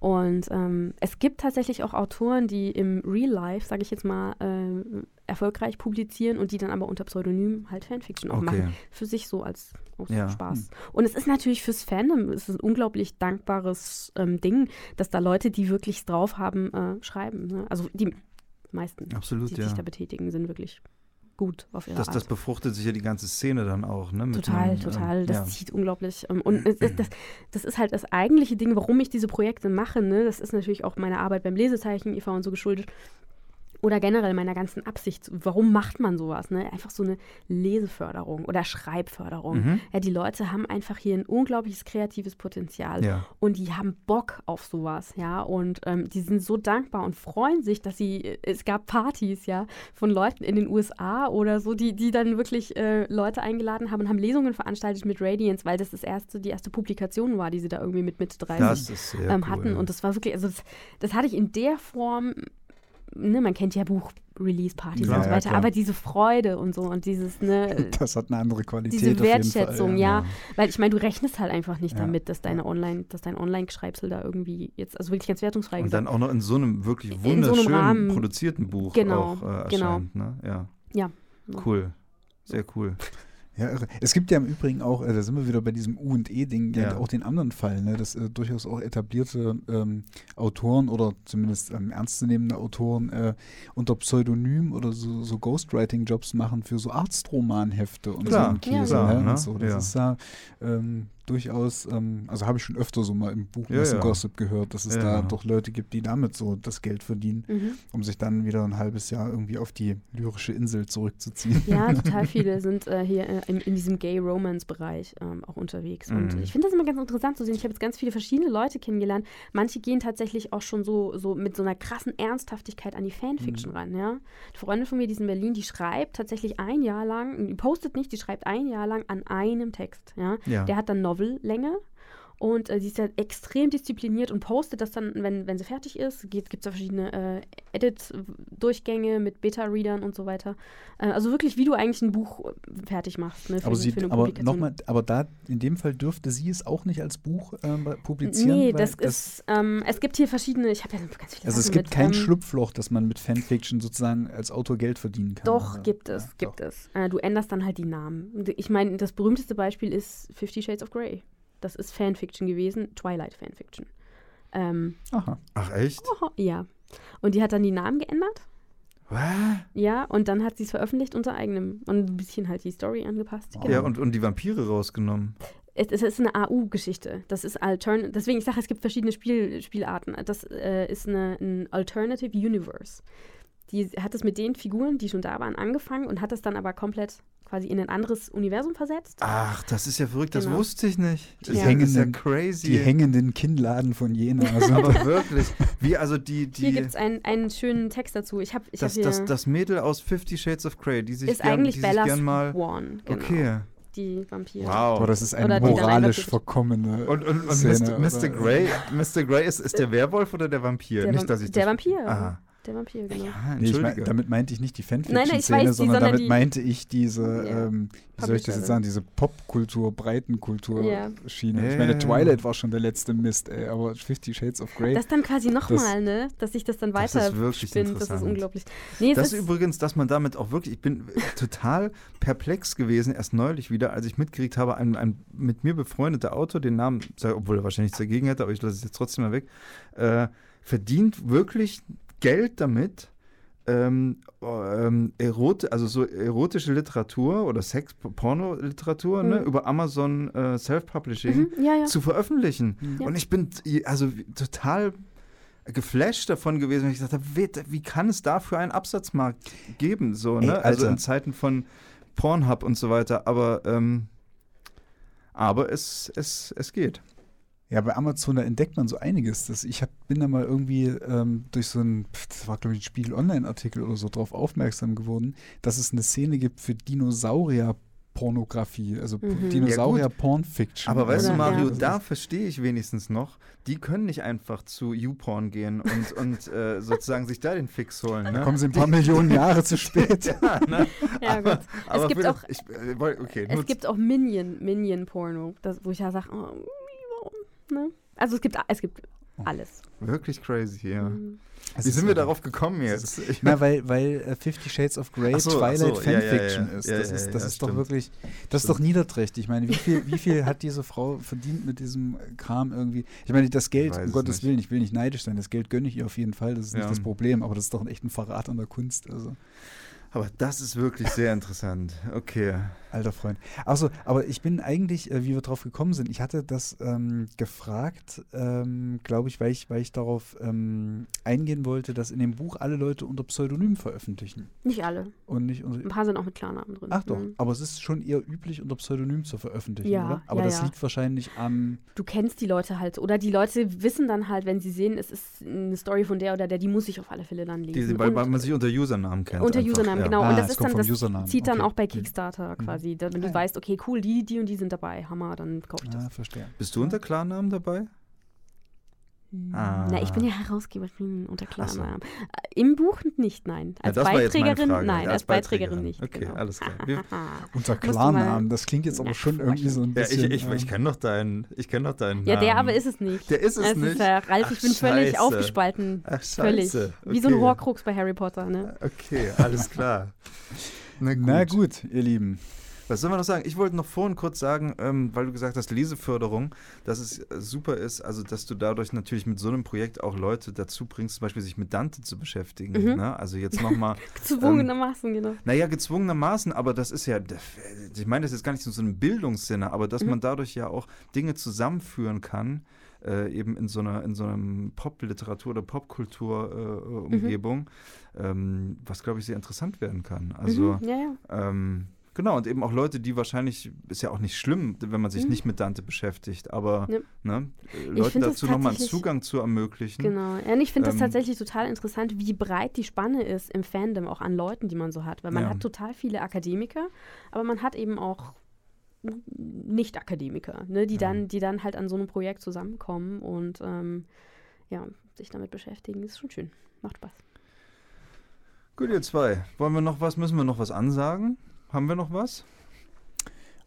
Und ähm, es gibt tatsächlich auch Autoren, die im Real Life, sage ich jetzt mal, äh, erfolgreich publizieren und die dann aber unter Pseudonym halt Fanfiction auch Okay. machen. Für sich so als aus Ja. Spaß. Und es ist natürlich fürs Fandom, es ist ein unglaublich dankbares ähm, Ding, dass da Leute, die wirklich drauf haben, äh, schreiben. Ne? Also die meisten, Absolut, die ja. sich da betätigen, sind wirklich gut auf ihre Das, Art. das befruchtet sich ja die ganze Szene dann auch, ne? Total, einem, total. ähm, Das ja. zieht unglaublich. ähm, Und ist, das, das ist halt das eigentliche Ding, warum ich diese Projekte mache. Ne? Das ist natürlich auch meiner Arbeit beim Lesezeichen e.V. und so geschuldet. Oder generell meiner ganzen Absicht. Warum macht man sowas? Ne? Einfach so eine Leseförderung oder Schreibförderung. Mhm. Ja, die Leute haben einfach hier ein unglaubliches kreatives Potenzial. Ja. Und die haben Bock auf sowas, ja. Und ähm, die sind so dankbar und freuen sich, dass sie, es gab Partys, ja, von Leuten in den USA oder so, die, die dann wirklich äh, Leute eingeladen haben und haben Lesungen veranstaltet mit Radiance, weil das, das erste, die erste Publikation war, die sie da irgendwie mit Mitte 30 Das ist sehr ähm, cool, hatten. ja. Und das war wirklich, also das, das hatte ich in der Form, ne, man kennt ja Buch-Release-Partys Ja, und so ja, weiter, klar. aber diese Freude und so und dieses, ne, [laughs] Das hat eine andere Qualität. diese auf jeden Wertschätzung, Fall, ja. Weil ich meine, du rechnest halt einfach nicht Ja. damit, dass deine Online, dass dein Online-Geschreibsel da irgendwie jetzt, also wirklich ganz wertungsfrei Und gesagt. dann auch noch in so einem wirklich In so einem produzierten Buch Genau, auch äh, genau. erscheint. Ne? Ja. Ja, genau. Cool. Sehr cool. Ja, irre. es gibt ja im Übrigen auch, äh, da sind wir wieder bei diesem U und E-Ding, ja. Auch den anderen Fall, ne, dass äh, durchaus auch etablierte ähm, Autoren oder zumindest ähm, ernstzunehmende Autoren äh, unter Pseudonym oder so, so Ghostwriting-Jobs machen für so Arztromanhefte und Klar, so Käse. klar, ne, ne? und so. Das Ja. ist ja ähm, durchaus, ähm, also habe ich schon öfter so mal im Buch Ja, ja. Gossip gehört, dass es Ja, da doch Leute gibt, die damit so das Geld verdienen, Mhm. um sich dann wieder ein halbes Jahr irgendwie auf die lyrische Insel zurückzuziehen. Ja, [laughs] total viele sind äh, hier äh, in, in diesem Gay-Romance-Bereich ähm, auch unterwegs. Und Mhm. ich finde das immer ganz interessant zu sehen. Ich habe jetzt ganz viele verschiedene Leute kennengelernt. Manche gehen tatsächlich auch schon so, so mit so einer krassen Ernsthaftigkeit an die Fanfiction ran. Ja? Eine Freundin von mir, die ist in Berlin, die schreibt tatsächlich ein Jahr lang, die postet nicht, die schreibt ein Jahr lang an einem Text. Ja? Ja. Der hat dann Novellänge. Und äh, sie ist ja extrem diszipliniert und postet das dann, wenn, wenn sie fertig ist. Gibt es da verschiedene äh, Edit-Durchgänge mit Beta-Readern und so weiter. Äh, also wirklich, wie du eigentlich ein Buch äh, fertig machst. Ne, für, Aber, sie, für eine aber nochmal, aber da in dem Fall dürfte sie es auch nicht als Buch ähm, publizieren. Nee, weil das, ist, ähm, es gibt hier verschiedene, ich habe ja ganz viele Also es Sachen gibt mit, kein ähm, Schlupfloch, dass man mit Fanfiction sozusagen als Autor Geld verdienen kann. Doch, oder? gibt es, Ja, gibt doch. es. Äh, du änderst dann halt die Namen. Ich meine, das berühmteste Beispiel ist Fifty Shades of Grey. Das ist Fanfiction gewesen, Twilight Fanfiction. Ähm, Aha. Ach, echt? ja. Und die hat dann die Namen geändert. Was? Ja, und dann hat sie es veröffentlicht unter eigenem und ein bisschen halt die Story angepasst. Genau. Ja, und, und die Vampire rausgenommen. es, es ist eine AU-Geschichte. Das ist Altern deswegen ich sage, es gibt verschiedene Spiel Spielarten. Das äh, ist eine, ein Alternative Universe. Die hat es mit den Figuren, die schon da waren, angefangen und hat es dann aber komplett quasi in ein anderes Universum versetzt. Ach, das ist ja verrückt, das Genau. wusste ich nicht. Das Die ist ja hängenden- crazy. Die hängenden Kinnladen von Jena. Also Aber wirklich. Wie, also die, die Hier gibt es einen, einen schönen Text dazu. Ich habe ich hab das, hier, das, das Mädel aus Fifty Shades of Grey, die sich ist gern, eigentlich die sich Bella gern mal. Swan. Genau. Okay. Die Vampire. Wow. aber das ist eine moralisch verkommene Und, und, und Szene, Mr. Mr. Grey, Mr. Grey ist, ist der Werwolf oder der Vampir? Der, nicht, dass ich der das, Vampir. Aha. Der Vampir, genau. Ja, Nee, ich mein, damit meinte ich nicht die Nein, nein, ich Fanfiction-Szene, sondern sondern damit die- meinte ich diese, Ja. ähm, wie soll ich das jetzt sagen, diese Popkultur, Breitenkultur Ja. Ich meine. Twilight war schon der letzte Mist, ey, aber Fifty Shades of Grey. Das dann quasi nochmal, ne? Dass sich das dann Das ist weiter wirklich spinnt. Das ist interessant. unglaublich. Nee, Das ist, übrigens, dass man damit auch wirklich, ich bin total perplex gewesen, erst neulich wieder, als ich mitgekriegt habe, ein, ein mit mir befreundeter Autor, den Namen, obwohl er wahrscheinlich nichts dagegen hätte, aber ich lasse es jetzt trotzdem mal weg, äh, verdient wirklich Geld damit, ähm, ähm, Erot also so erotische Literatur oder Sex-Porno-Literatur ne, Mhm. über Amazon äh, Self-Publishing Mhm, ja, ja. zu veröffentlichen. Ja. Und ich bin also total geflasht davon gewesen, weil ich habe, wie, wie kann es dafür einen Absatzmarkt geben? So, Ey, ne? also Alter. in Zeiten von Pornhub und so weiter. Aber, ähm, aber es, es, es geht. Ja, bei Amazon, da entdeckt man so einiges. Das, ich hab, bin da mal irgendwie ähm, durch so ein, das war glaube ich ein Spiegel Online-Artikel oder so, drauf aufmerksam geworden, dass es eine Szene gibt für Dinosaurier-Pornografie, also Mhm. Dinosaurier-Porn-Fiction. Aber weißt du, Mario, ja. da verstehe ich wenigstens noch, die können nicht einfach zu YouPorn gehen und, [laughs] und äh, sozusagen sich da den Fix holen. Ne? Da kommen sie ein paar Millionen Jahre zu spät. [laughs] ja, ne? [laughs] Ja, gut. Aber es gibt auch, Ich, äh, okay, es gibt auch Minion, Minion-Porno, das- wo ich ja sage, oh? Ne? Also es gibt, es gibt alles. wirklich crazy, ja. Mhm. Wie sind wir darauf gekommen jetzt? [laughs] Na, weil, weil äh, Fifty Shades of Grey so, Twilight so, ja, ja, Fanfiction ja. ist. Ja, Das ja, ist, ja, das ja, ist doch wirklich, das ist doch niederträchtig. Ich meine, wie viel, wie viel [laughs] hat diese Frau verdient mit diesem Kram irgendwie? Ich meine, das Geld, um es Gottes nicht. Willen, ich will nicht neidisch sein, das Geld gönne ich ihr auf jeden Fall, das ist Ja. nicht das Problem, aber das ist doch echt ein Verrat an der Kunst. Also. Aber das ist wirklich sehr interessant. Okay. Alter Freund. Achso, aber ich bin eigentlich, äh, wie wir drauf gekommen sind, ich hatte das ähm, gefragt, ähm, glaube ich, weil ich, weil ich darauf ähm, eingehen wollte, dass in dem Buch alle Leute unter Pseudonym veröffentlichen. Nicht alle. Und nicht Ein unter. paar sind auch mit Klarnamen drin. Ach doch, Mhm. aber es ist schon eher üblich, unter Pseudonym zu veröffentlichen, Ja, oder? Aber ja, das ja. liegt wahrscheinlich am. Du kennst die Leute halt. Oder die Leute wissen dann halt, wenn sie sehen, es ist eine Story von der oder der, die muss ich auf alle Fälle dann lesen. Die, weil, weil man sich unter Usernamen kennt. Unter einfach, Usernamen, ja. genau. Ah, und das ist dann, das Usernamen, zieht dann okay. auch bei Mhm. Kickstarter quasi. Da, wenn Ah, du ja. weißt, okay, cool, die, die und die sind dabei, Hammer, dann kauf ich das. Ah, verstehe. Bist du unter Klarnamen dabei? Ah. Na, ich bin ja Herausgeber, ich bin unter Ach so. Klarnamen. Äh, Im Buch nicht, nein. Als meine Beiträgerin, nein, Ja, als Beiträgerin nicht. Okay, genau. alles klar. [laughs] Wir, Unter Klarnamen, das klingt jetzt aber schon irgendwie so ein ja, ich bisschen. ich, ich ähm, kenne doch deinen, ich kenn doch deinen Ja, der aber ist es nicht. Der ist es nicht? Ist, äh, Ralf, Ach, ich bin völlig scheiße. aufgespalten. Ach, Völlig. scheiße. Wie so ein Okay. Horcrux bei Harry Potter, ne? Okay, alles klar. Na [laughs] gut. Na gut, ihr Lieben. Was soll man noch sagen? Ich wollte noch vorhin kurz sagen, ähm, weil du gesagt hast, Leseförderung, dass es äh, super ist, also dass du dadurch natürlich mit so einem Projekt auch Leute dazu bringst, zum Beispiel sich mit Dante zu beschäftigen. Mhm. Ne? Also jetzt nochmal, [laughs] Gezwungenermaßen, genau. naja, gezwungenermaßen, aber das ist ja, ich meine das jetzt gar nicht in so einem Bildungssinne, aber dass Mhm. man dadurch ja auch Dinge zusammenführen kann, äh, eben in so einer, in so einem Popliteratur oder Popkultur-Umgebung, ähm, was glaube ich sehr interessant werden kann. Also mhm, ja, ja. ähm, genau, und eben auch Leute, die wahrscheinlich, ist ja auch nicht schlimm, wenn man sich Mhm. nicht mit Dante beschäftigt, aber Ja. ne, Leuten das dazu nochmal einen Zugang zu ermöglichen. Genau. Ja, und ich finde das Ähm, tatsächlich total interessant, wie breit die Spanne ist im Fandom, auch an Leuten, die man so hat. Weil man Ja. hat total viele Akademiker, aber man hat eben auch Nicht-Akademiker, ne, die, dann, die dann halt an so einem Projekt zusammenkommen und ähm, ja, sich damit beschäftigen. ist schon schön. Macht Spaß. Gut, ihr zwei. Wollen wir noch was, müssen wir noch was ansagen? Haben wir noch was?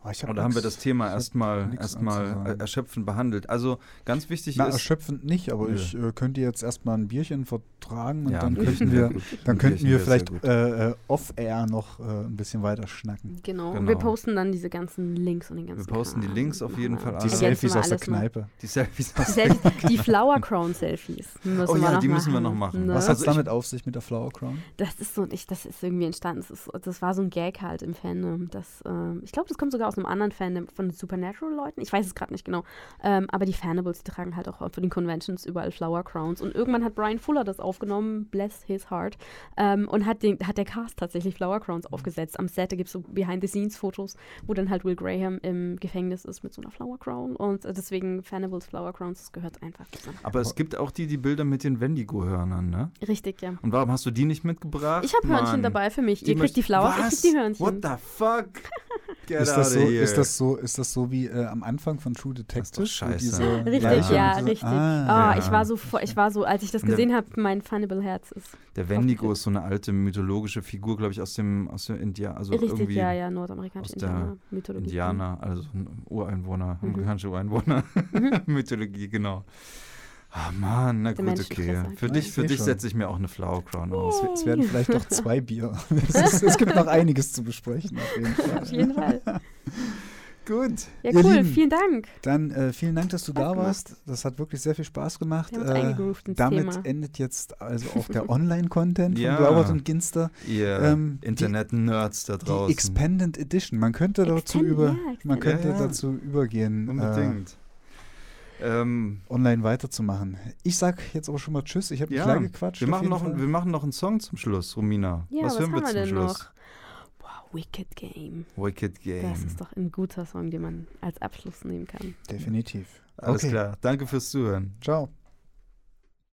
Oh, ich hab Oder haben wir das Thema erstmal erstmal erschöpfend behandelt? Also ganz wichtig Na, ist. erschöpfend nicht, aber Nö. ich äh, könnte jetzt erstmal ein Bierchen vertragen und Ja, dann könnten wir, gut. dann könnten wir vielleicht äh, äh, off-air noch äh, ein bisschen weiter schnacken. Genau. Und Genau. wir posten dann diese ganzen Links und den ganzen Wir posten die Kram. Links auf jeden Fall. Die Selfies aus der. Kneipe. Die Selfies Die, Selfies, die Flower Crown Selfies Oh ja, die machen. müssen wir noch machen. Ne? Was Also hat's damit auf sich mit der Flower Crown? Das ist so, ich, das ist irgendwie entstanden. Das, ist, das war so ein Gag halt im Fandom. Das, ähm, ich glaube, das kommt sogar aus einem anderen Fandom von Supernatural-Leuten. Ich weiß es gerade nicht genau. Ähm, aber die Fanables, die tragen halt auch für den Conventions überall Flower Crowns. Und irgendwann hat Brian Fuller das aufgenommen, bless his heart, ähm, und hat, den, hat der Cast tatsächlich Flower Crowns aufgesetzt. Am Set, da gibt es so Behind-the-Scenes-Fotos, wo dann halt Will Graham im Gefängnis ist mit so einer Flower Crown. Und äh, deswegen Fanables Flower Crowns, das gehört einfach zusammen. Aber es gibt auch die, die Bilder mit den Wendigo-Hörnern, ne? Richtig, ja. Und warum hast du die nicht mitgebracht? Ich habe Hörnchen dabei für mich. Die Ihr kriegt die Flowers, ich Was? krieg die Hörnchen. What the fuck? [laughs] Get Ist das, outta so, ist, das so, ist das so wie äh, am Anfang von True Detective? scheiße. [laughs] Richtig, Leiche ja, so- richtig. Ah, Ah, ja. ich war so, vor- ich war so, als ich das gesehen habe, mein Funnable Herz ist. Der Wendigo ist so eine alte mythologische Figur, glaube ich, aus dem, aus dem India, also richtig, irgendwie ja, ja, nordamerikanische Indianer, Mythologie. Indianer, also ein Ureinwohner, Mhm. amerikanische Ureinwohner, Mhm. [laughs] Mythologie, genau. Ah Mann, na gut, okay. Für dich, ich für dich setze ich mir auch eine Flower Crown aus. Es, es werden vielleicht doch zwei Bier. [laughs] [laughs] Es, ist, es gibt noch einiges zu besprechen, auf jeden Fall. Auf jeden Fall. [laughs] Gut. Ja, Ihr cool, Lieben, vielen Dank. Dann äh, vielen Dank, dass du Spaß da gemacht. warst. Das hat wirklich sehr viel Spaß gemacht. Wir haben uns Äh, damit Thema. endet jetzt also auch der Online-Content Ja. von Blaubart und Ginster. Ihr Ähm, die- Internet-Nerds da Die draußen. Expanded Edition. Man könnte dazu Expanded, über, ja, man könnte Ja, dazu übergehen, äh, Unbedingt. Ähm, online weiterzumachen. Ich sag jetzt aber schon mal Tschüss. Ich habe mich Ja, klar gequatscht. wir, machen noch, Fall. wir machen noch einen Song zum Schluss, Romina. Ja, was, hören haben wir wir zum denn Schluss? noch? Wow, Wicked Game. Wicked Game. Das ist doch ein guter Song, den man als Abschluss nehmen kann. Definitiv. Alles Okay. klar. Danke fürs Zuhören. Ciao.